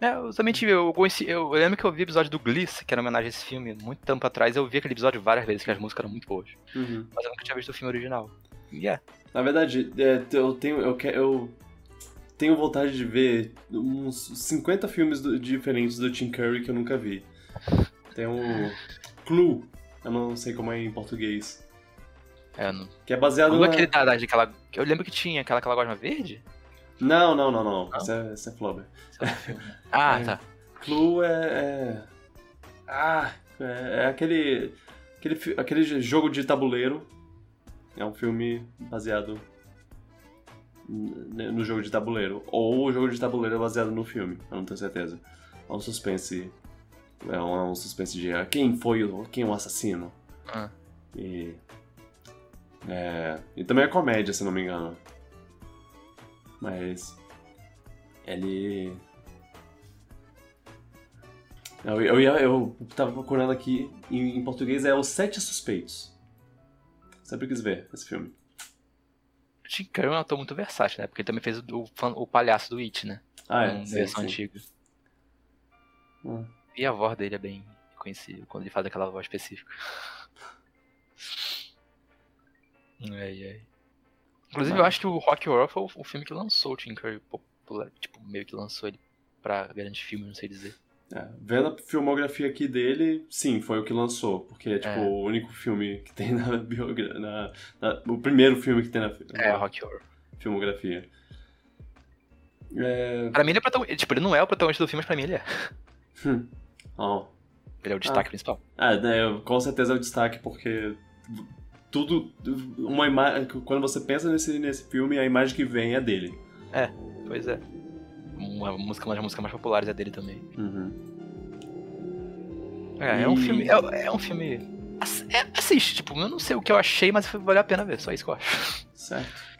É, eu também tive. Eu, conheci, eu lembro que eu vi o episódio do Gliss, que era uma homenagem a esse filme, muito tempo atrás. Eu vi aquele episódio várias vezes, que as músicas eram muito boas. Uhum. Mas eu nunca tinha visto o filme original. E é. Na verdade, é, eu tenho, eu, que- eu tenho vontade de ver uns 50 filmes do- diferentes do Tim Curry que eu nunca vi. Tem o Clue, eu não sei como é em português, É, não. que é baseado Não na... aquele da, da- daquela. Eu lembro que tinha aquela aquela gosma verde? Não, não, não, não, Não? Isso, é, isso é Flubber. É. Ah, É. tá. Clue é... é- Ah, é, é aquele, aquele, aquele jogo de tabuleiro. É um filme baseado no jogo de tabuleiro. Ou o jogo de tabuleiro é baseado no filme, eu não tenho certeza. É um suspense. É um, é um suspense de ah, quem foi o. quem é o assassino. Ah. E. É, e também é comédia, se não me engano. Mas. Ele. Eu, eu, ia- eu tava procurando aqui, em, em português é Os Sete Suspeitos. Sempre quis ver esse filme. O Tim Curry é um ator muito versátil, né? Porque ele também fez o, o, palhaço do It, né? Ah, Uma é, sim, versão sim. antiga. Hum. E a voz dele é bem conhecida quando ele faz aquela voz específica. Ai, ai. Inclusive, eu acho que o Rock Horror foi o, o filme que lançou o Tim Curry popular, tipo, meio que lançou ele pra grandes filmes, não sei dizer. É, vendo a filmografia aqui dele, sim, foi o que lançou. Porque é tipo É. o único filme que tem na biografia. Na, na- o primeiro filme que tem na, É, na Rock Horror. filmografia. É. Pra mim ele é protagonista. Tipo, ele não é o protagonista do filme, mas pra mim ele é. hum, ó. Ele é o destaque principal. Ah, né, com certeza é o destaque, porque tudo. Uma imagem. Quando você pensa nesse, nesse filme, a imagem que vem é dele. Pois é. Uma música, uma das músicas mais populares é dele também. Uhum. É, é um E- filme. É, é um filme. ass- é, assiste, tipo, eu não sei o que eu achei, mas valeu a pena ver, só isso que eu acho. Certo.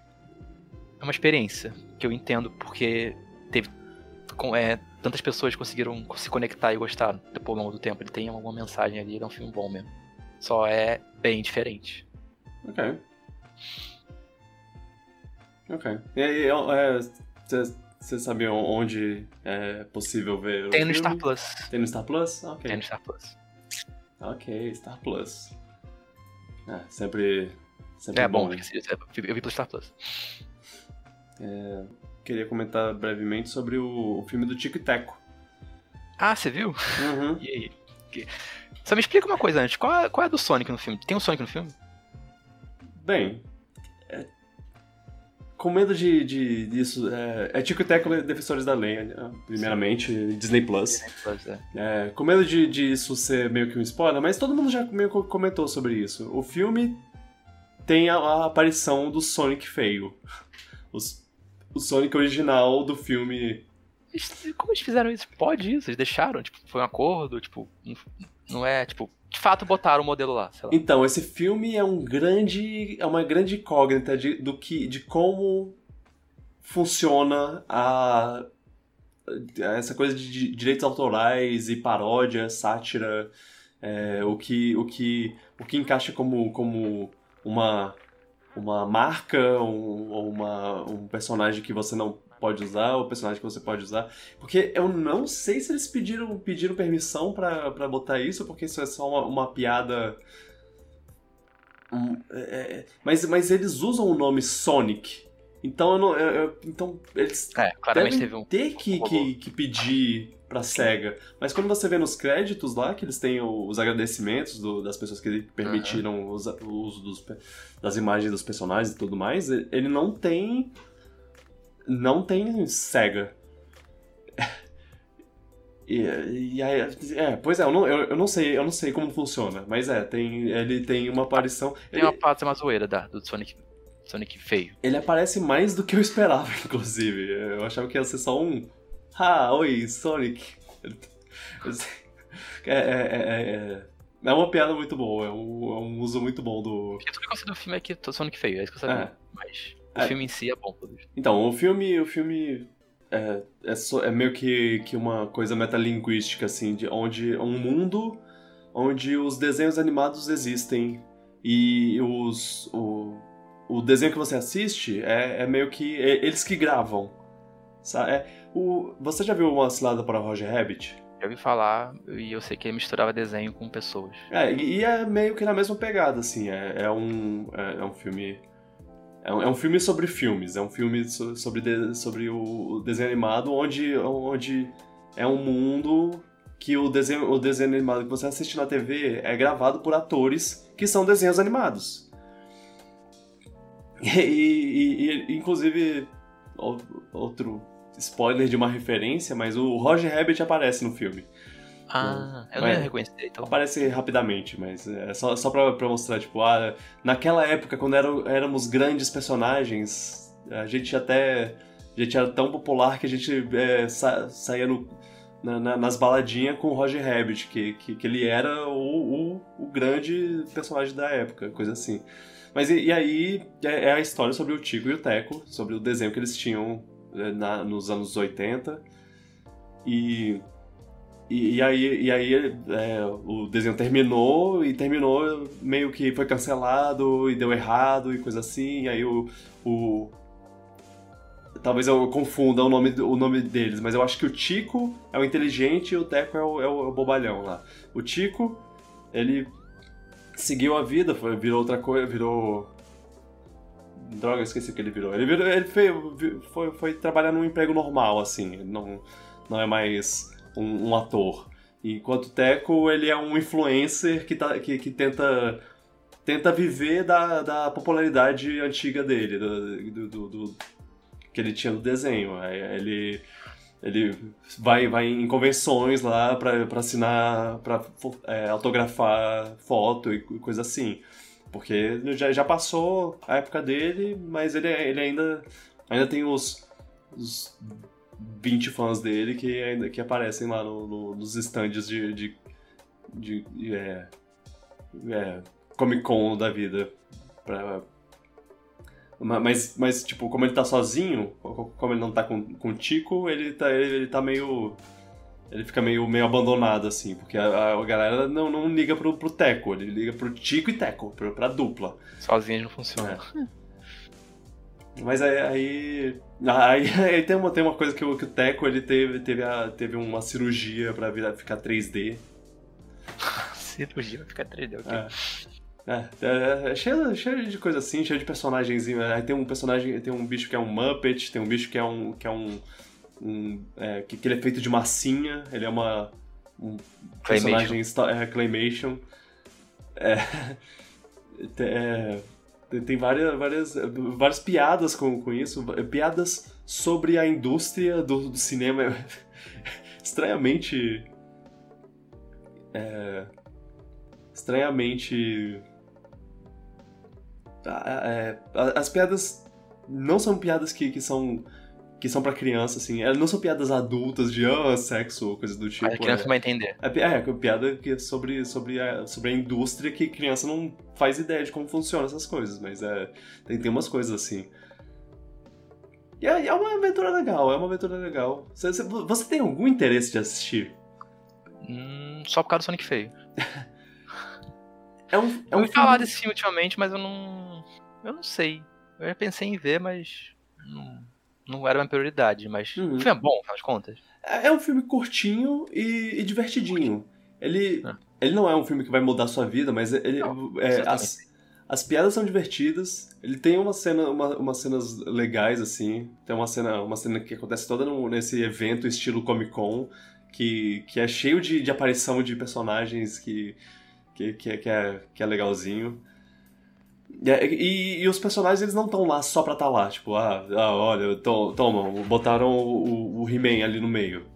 É uma experiência que eu entendo porque teve. com- é, tantas pessoas conseguiram se conectar e gostar depois ao longo do tempo. Ele tem alguma mensagem ali, ele é um filme bom mesmo. Só é bem diferente. Ok. Ok. E aí, você sabe onde é possível ver Tem no filme? Star Plus. Tem no Star Plus? Ok. Tem no Star Plus. Ok, Star Plus. É, sempre, sempre É bom, né? eu vi pelo Star Plus. Queria comentar brevemente sobre o, o filme do Tico e Teco. Ah, você viu? Uhum. E aí? Só me explica uma coisa antes. Qual é, qual é a do Sonic no filme? Tem um Sonic no filme? Bem, é, com medo de, de disso, é, é Tico e Teco Defensores da Lei, né? primeiramente, Disney Plus. Plus, é. É, com medo de, de isso ser meio que um spoiler, mas todo mundo já meio que comentou sobre isso. O filme tem a, a aparição do Sonic feio. Os- o Sonic original do filme. Como eles fizeram isso? Pode isso? Eles deixaram? Tipo, foi um acordo? Tipo, não é, tipo, de fato botaram o modelo lá, lá. Então, esse filme é um grande. é uma grande incógnita de, do que, de como funciona a essa coisa de direitos autorais e paródia, sátira, é, o que o que o que encaixa como como uma uma marca um, ou uma, um personagem que você não pode usar, o personagem que você pode usar. Porque eu não sei se eles pediram, pediram permissão para botar isso, porque isso é só uma, uma piada. Um, é, é, mas, mas eles usam o nome Sonic. Então eu não. Eu, eu, então eles é, claramente teve um, ter que, que, que pedir pra SEGA. Mas quando você vê nos créditos lá, que eles têm os agradecimentos do, das pessoas que permitiram uhum. o uso dos, das imagens dos personagens e tudo mais, ele não tem não tem SEGA. E, e aí, é, pois é, eu não, eu, eu, não sei, eu não sei como funciona, mas é, tem, ele tem uma aparição. Tem ele, uma parte uma zoeira da, do Sonic, Sonic feio. Ele aparece mais do que eu esperava, inclusive. Eu achava que ia ser só um. Ah, oi, Sonic. É, é, é, é, é uma piada muito boa, é um, é um uso muito bom do. O que eu gosto do filme é que Sonic feio, é isso que eu sabia. É. Mas. O é. filme em si é bom, tudo Então, o filme, o filme é, é, so, é, meio que, que uma coisa metalinguística, assim, de onde um mundo onde os desenhos animados existem e os, o, o desenho que você assiste é, é meio que é, eles que gravam. Sabe? É, o, você já viu uma cilada para Roger Rabbit? Já ouvi falar e eu sei que ele misturava desenho com pessoas. É, e, e é meio que na mesma pegada, assim. É, é um, é, é um filme é um, é um filme sobre filmes, é um filme sobre, sobre o desenho animado, onde, onde é um mundo que o desenho, o desenho animado que você assiste na TV é gravado por atores que são desenhos animados. E, e, e inclusive, outro spoiler de uma referência, mas o Roger Rabbit aparece no filme. Ah, eu não ia reconhecer, então. Aparece rapidamente, mas é só, só pra, pra mostrar, tipo, ah, naquela época, quando era, éramos grandes personagens, a gente até. A gente era tão popular que a gente é, sa, saía no, na, na, nas baladinhas com o Roger Rabbit, que, que, que ele era o, o, o, grande personagem da época, coisa assim. Mas e, e aí é, é, a história sobre o Tico e o Teco, sobre o desenho que eles tinham é, na, nos anos 80. E e, e, aí, e aí é, o desenho terminou e terminou meio que foi cancelado e deu errado e coisa assim. E aí o, o talvez eu confunda o nome, o nome deles, mas eu acho que o Tico é o inteligente e o Teco é o, é o, é bobalhão lá. O Tico, ele seguiu a vida, foi, virou outra coisa, virou. Droga, esqueci o que ele virou. Ele, virou, ele foi, foi, foi trabalhar num emprego normal, assim, não, não é mais um, um ator. Enquanto o Teco, ele é um influencer que, tá, que, que tenta, tenta viver da, da popularidade antiga dele, do, do, do, que ele tinha no desenho. Ele, ele vai, vai em convenções lá pra assinar, pra é, autografar foto e coisa assim. Porque já, já passou a época dele, mas ele, ele ainda, ainda tem os, os 20 fãs dele que ainda que aparecem lá no, no, nos stands de, de, de, de é, é, Comic Con da vida. Pra, mas, mas, tipo, como ele tá sozinho, como ele não tá com, com o Tico, ele tá, ele, ele tá meio. Ele fica meio, meio abandonado, assim, porque a, a galera não, não liga pro, pro Teco, ele liga pro Tico e Teco, pra, pra dupla. Sozinho não funciona. É. Mas aí, aí, aí, aí, tem, uma, tem uma coisa que o, que o Teco ele teve, teve, a, teve uma cirurgia pra virar, ficar 3D. cirurgia pra ficar 3D, ok. É. É, é, é, cheio, cheio de coisa assim, cheio de personagens. Aí tem um personagem, tem um bicho que é um Muppet, tem um bicho que é um. que é um. um é, que, que, ele é feito de massinha, ele é uma. um personagem é, Claymation. É, é, tem várias, várias, várias piadas com, com isso, piadas sobre a indústria do, do cinema. estranhamente. É, estranhamente. É, as piadas não são piadas que, que são que são para criança, assim. Elas não são piadas adultas de ah, sexo ou coisa do tipo. A criança é, vai entender. É, é, é piada que é sobre, sobre, a, sobre a indústria que criança não faz ideia de como funcionam essas coisas, mas é, tem, tem umas coisas assim. E é, é uma aventura legal, é uma aventura legal. Você, você, você tem algum interesse de assistir? Hum, só por causa do Sonic feio. É um, é Eu um falar filme... desse filme ultimamente, mas eu não. Eu não sei. Eu já pensei em ver, mas. Não, não era uma prioridade. Mas. Uhum. O filme é bom, afinal de contas. É é um filme curtinho e, e divertidinho. Ele, É. ele não é um filme que vai mudar a sua vida, mas ele, Não, é, as, as piadas são divertidas. Ele tem uma cena, uma, umas cenas legais, assim. Tem uma cena, uma cena que acontece toda no- nesse evento estilo Comic Con, que, que é cheio de, de aparição de personagens que, que, que, é, que, é, que é legalzinho. E, é- e- e os personagens eles não estão lá só pra estar lá, tipo, ah, ah olha, to, toma, botaram o, o He-Man ali no meio.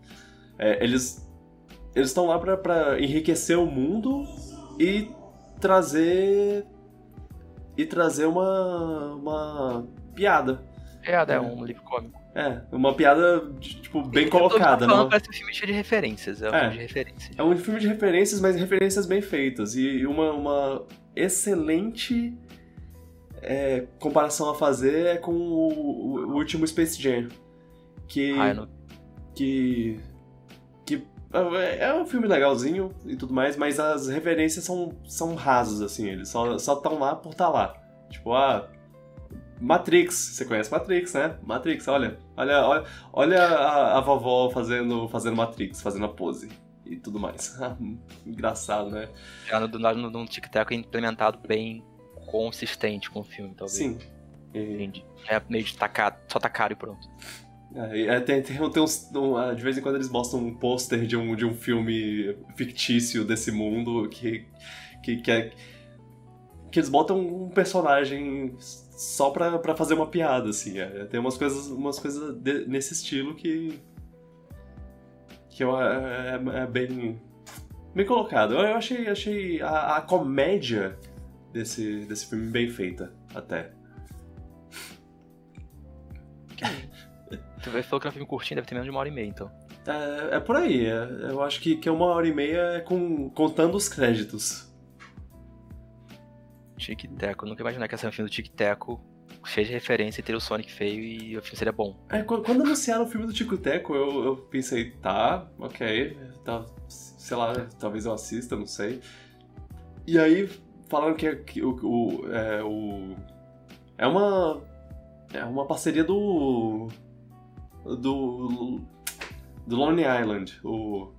É, eles eles estão lá pra, pra enriquecer o mundo e trazer e trazer uma uma piada. É, é, É. um livro cômico. É, uma piada tipo bem Eu tô colocada, falando, não? Parece um filme cheio de referências. É um É. filme de referências. É um filme de referências, mas referências bem feitas. E uma, uma excelente é, comparação a fazer é com o, o último Space Jam. Que, Ah, que, que é é um filme legalzinho e tudo mais, mas as referências são, são rasos, assim. Eles só estão lá por estar lá. Tipo, ah, Matrix. Você conhece Matrix, né? Matrix, olha. Olha, olha, olha a, a vovó fazendo, fazendo Matrix, fazendo a pose e tudo mais. Engraçado, né? Já no, no, no Tic-Tac é implementado bem consistente com o filme, talvez. Sim. E, Entendi. É meio de tacar, só tacar e pronto. é, é, tem, tem, tem uns, um, ah, de vez em quando eles mostram um pôster de um, de um filme fictício desse mundo que, que, que, é, que eles botam um personagem só pra, pra fazer uma piada, assim. É, tem umas coisas, umas coisas de- nesse estilo que. que eu, é, é- é bem. bem colocado. Eu, eu achei, achei a, a comédia desse, desse filme bem feita, até. Você falou que é um filme curtinho, deve ter menos de uma hora e meia, então. É, é por aí. é- eu acho que, que uma hora e meia é com, contando os créditos. Tic-Teco. Eu nunca imaginar que ia ser um filme do Tic-Teco cheio de referência e ter o Sonic feio e o filme seria bom. É, qu- quando anunciaram o filme do Tico Teco, eu, eu pensei, tá, ok, tá, sei lá, talvez eu assista, não sei. E aí falaram que, que o, o, é, o. É uma. É uma parceria do. Do. Do Lonely Island. O,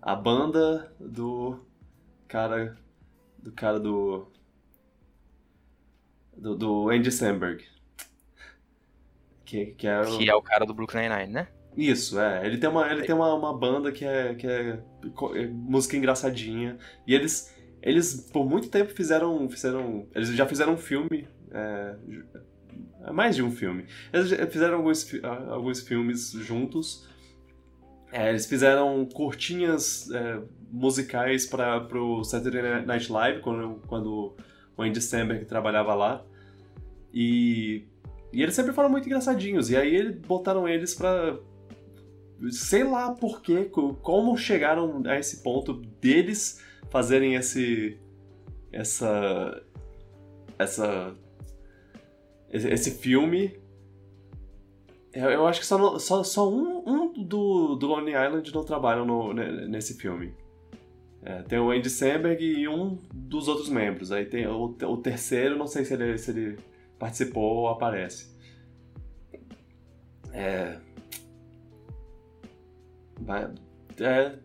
a banda do. Cara. Do cara do. Do, do Andy Samberg. Que, que é o... Que é o cara do Brooklyn Nine-Nine, né? Isso, é. Ele tem uma, ele tem uma, uma banda que é, que é, é música engraçadinha. E eles, eles por muito tempo fizeram. fizeram eles já fizeram um filme. É, é mais de um filme. Eles fizeram alguns, alguns filmes juntos. É, eles fizeram curtinhas é, musicais para pro Saturday Night Live, quando, quando o Andy Samberg trabalhava lá. E, e eles sempre foram muito engraçadinhos. E aí eles botaram eles pra. Sei lá por quê, co- como chegaram a esse ponto deles fazerem esse. Essa. Essa. Esse, filme. Eu, acho que só, só, só um, um do, do Lonely Island não trabalham no- ne- nesse filme. É, tem o Andy Samberg e um dos outros membros. Aí tem o, o terceiro, não sei se ele, se ele participou ou aparece. É. É.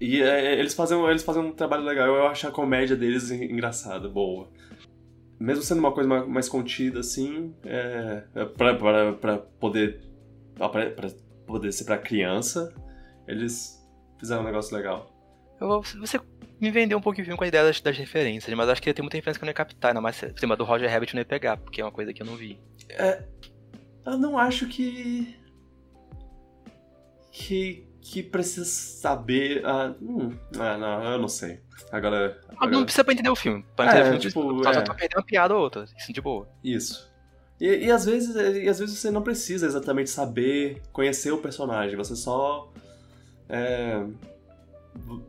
E é, eles, fazem, eles fazem um trabalho legal. Eu acho a comédia deles en- engraçada, boa. Mesmo sendo uma coisa mais, mais contida, assim, é, é pra, pra, pra poder. Pra, pra poder ser pra criança, eles fizeram um negócio legal. Eu, você me vendeu um pouquinho o com a ideia das, das referências, mas acho que ia ter muita referência que eu não ia captar, ainda mais por cima do Roger Rabbit eu não ia pegar, porque é uma coisa que eu não vi. Eu não acho que. que. Que precisa saber. Ah, hum, ah, não, eu não sei. Agora. Mas agora- não precisa pra entender o filme. Pra É, entender o filme, tipo, só, é. só perdendo uma piada ou outra, isso de boa. Isso. E, e às vezes, e às vezes você não precisa exatamente saber, conhecer o personagem, você só. é, vo-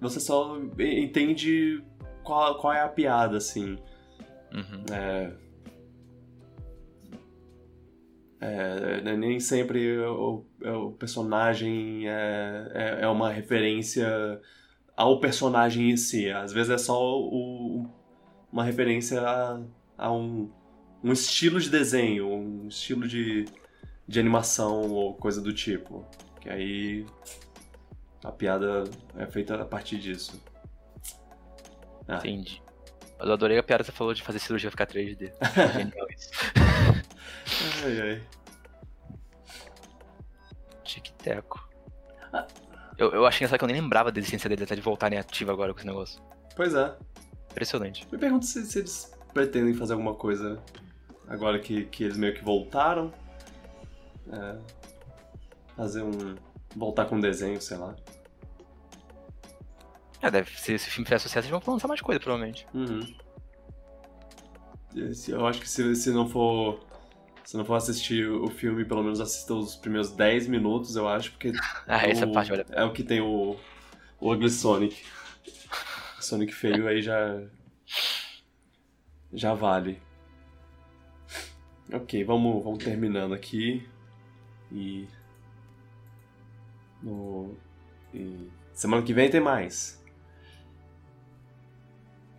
você só e- entende qual, qual é a piada, assim. Uhum. É, É, né, nem sempre o, o personagem é, é, é, uma referência ao personagem em si. Às vezes é só o, uma referência a, a um, um estilo de desenho, um estilo de, de animação ou coisa do tipo. Que aí a piada é feita a partir disso. Ah. Entendi. Mas eu adorei a piada que você falou de fazer cirurgia ficar 3D. Genial isso. Ai, ai. Tic-teco. Ah. Eu, eu achei que eu nem lembrava da existência dele até de voltarem ativa agora com esse negócio. Pois é. Impressionante. Me pergunto se, se eles pretendem fazer alguma coisa agora que, que eles meio que voltaram. É, fazer um. voltar com um desenho, sei lá. É, deve, se esse filme fizer sucesso, eles vão lançar mais coisa, provavelmente. Uhum. Eu acho que se, se não for. Se não for assistir o filme, pelo menos assista os primeiros 10 minutos, eu acho, porque. ah, essa o, parte. É o que tem o. O Ugly Sonic. Sonic feio aí já. Já vale. Ok, vamos, vamos terminando aqui. E. No. E semana que vem tem mais.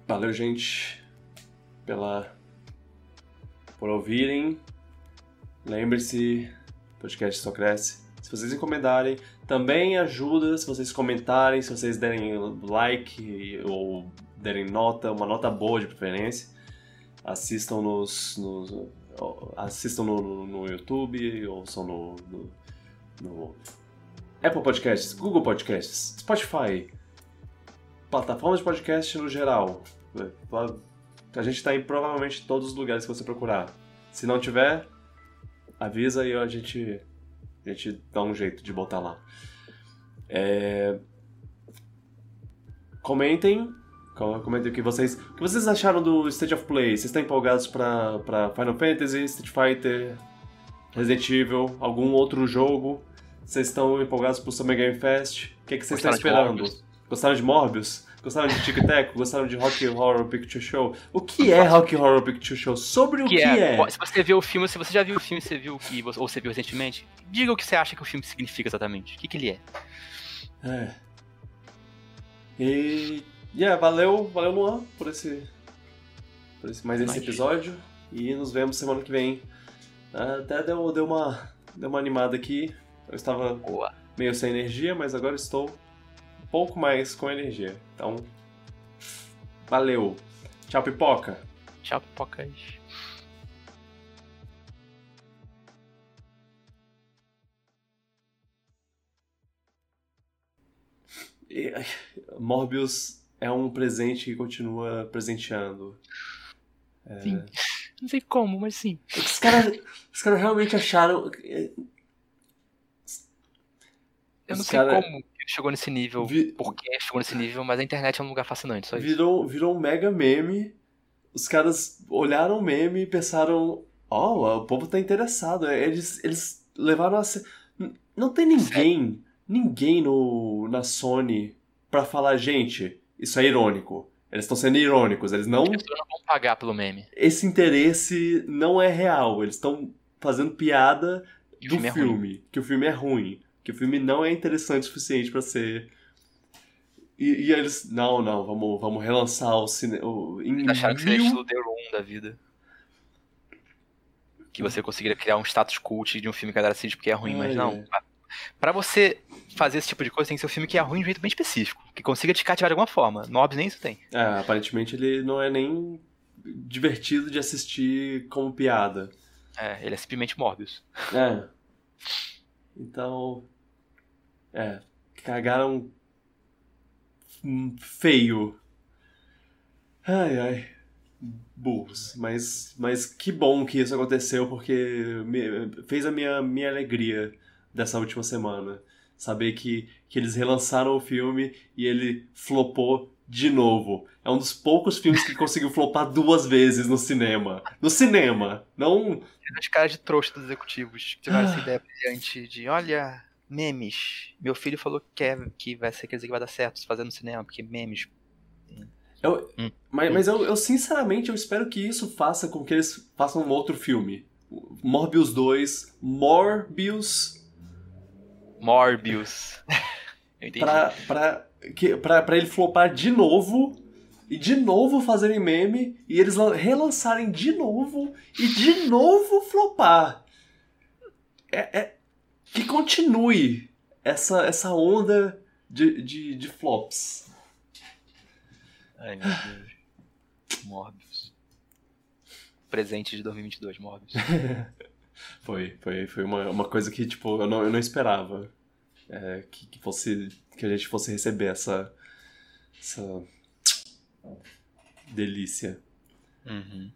Valeu, gente, pela por ouvirem. Lembre-se, podcast só cresce. Se vocês encomendarem, também ajuda se vocês comentarem, se vocês derem like ou derem nota, uma nota boa de preferência. Assistam nos, nos assistam no, no, YouTube, ouçam no, no, no Apple Podcasts, Google Podcasts, Spotify, plataformas de podcast no geral. A gente está em provavelmente todos os lugares que você procurar. Se não tiver, avisa e a gente, a gente dá um jeito de botar lá. É... Comentem, comentem o que vocês, o que vocês acharam do State of Play. Vocês estão empolgados para Final Fantasy, Street Fighter, Resident Evil, algum outro jogo? Vocês estão empolgados pro Summer Game Fest? O que, é que vocês estão esperando? Gostaram de Morbius? Gostaram de Tic Tac? Gostaram de Rock Horror Picture Show? O que é Rock Horror Picture Show? Sobre o que, que é? é? Se você viu o filme, se você já viu o filme, você viu o que, ou você viu recentemente, diga o que você acha que o filme significa exatamente. O que, que ele é? É. E. Yeah, valeu, valeu Luan por esse. Por esse mais esse episódio. E nos vemos semana que vem. Até deu, deu uma. Deu uma animada aqui. Eu estava Boa. meio sem energia, mas agora estou pouco mais com energia. Então, valeu. Tchau, pipoca. Tchau, pipocas. Morbius é um presente que continua presenteando. É... Sim. Não sei como, mas sim. Os caras cara realmente acharam. Eu não sei cara... como chegou nesse nível, Vi... porque chegou nesse nível, mas a internet é um lugar fascinante, só isso. Virou, virou um mega meme. Os caras olharam o meme e pensaram: Ó, oh, o povo tá interessado. Eles, eles levaram a ser. Não tem ninguém, ninguém no, na Sony pra falar, gente, isso é irônico. Eles estão sendo irônicos, eles não. Eles não vão pagar pelo meme. Esse interesse não é real. Eles estão fazendo piada do filme, filme é que o filme é ruim que o filme não é interessante o suficiente para ser. E, e, eles, não, não, vamos, vamos relançar o cinema. Acharam que seria estilo The Room da vida. Que você conseguiria criar um status cult de um filme que a galera assiste porque é ruim, mas não. Para você fazer esse tipo de coisa, tem que ser um filme que é ruim de um jeito bem específico, que consiga te cativar de alguma forma. Nobs nem isso tem. É, aparentemente ele não é nem divertido de assistir como piada. É, ele é simplesmente Morbius. É. Então, é, cagaram feio. Ai, ai. Burros. Mas, mas que bom que isso aconteceu, porque me, fez a minha, minha alegria dessa última semana. Saber que, que eles relançaram o filme e ele flopou de novo. É um dos poucos filmes que conseguiu flopar duas vezes no cinema. No cinema, não... Os caras de trouxa dos executivos tiveram ah. essa ideia brilhante de, olha, memes. Meu filho falou que quer que vai ser aquele que vai dar certo fazendo no cinema, porque memes. Eu, hum. Mas, mas eu, eu, sinceramente eu espero que isso faça com que eles façam um outro filme. Morbius 2, Morbius Morbius. Eu entendi. pra, pra, que, pra, pra ele flopar de novo e de novo fazerem meme e eles lan- relançarem de novo e de novo flopar. É, é- que continue essa, essa onda de, de, de flops. Ai, meu Deus. Morbius. Presente de 2022, Morbius. Foi, foi, foi uma, uma coisa que, tipo, eu não, eu não esperava. é, que, que fosse. Que a gente fosse receber essa. Essa. Delícia. Uhum.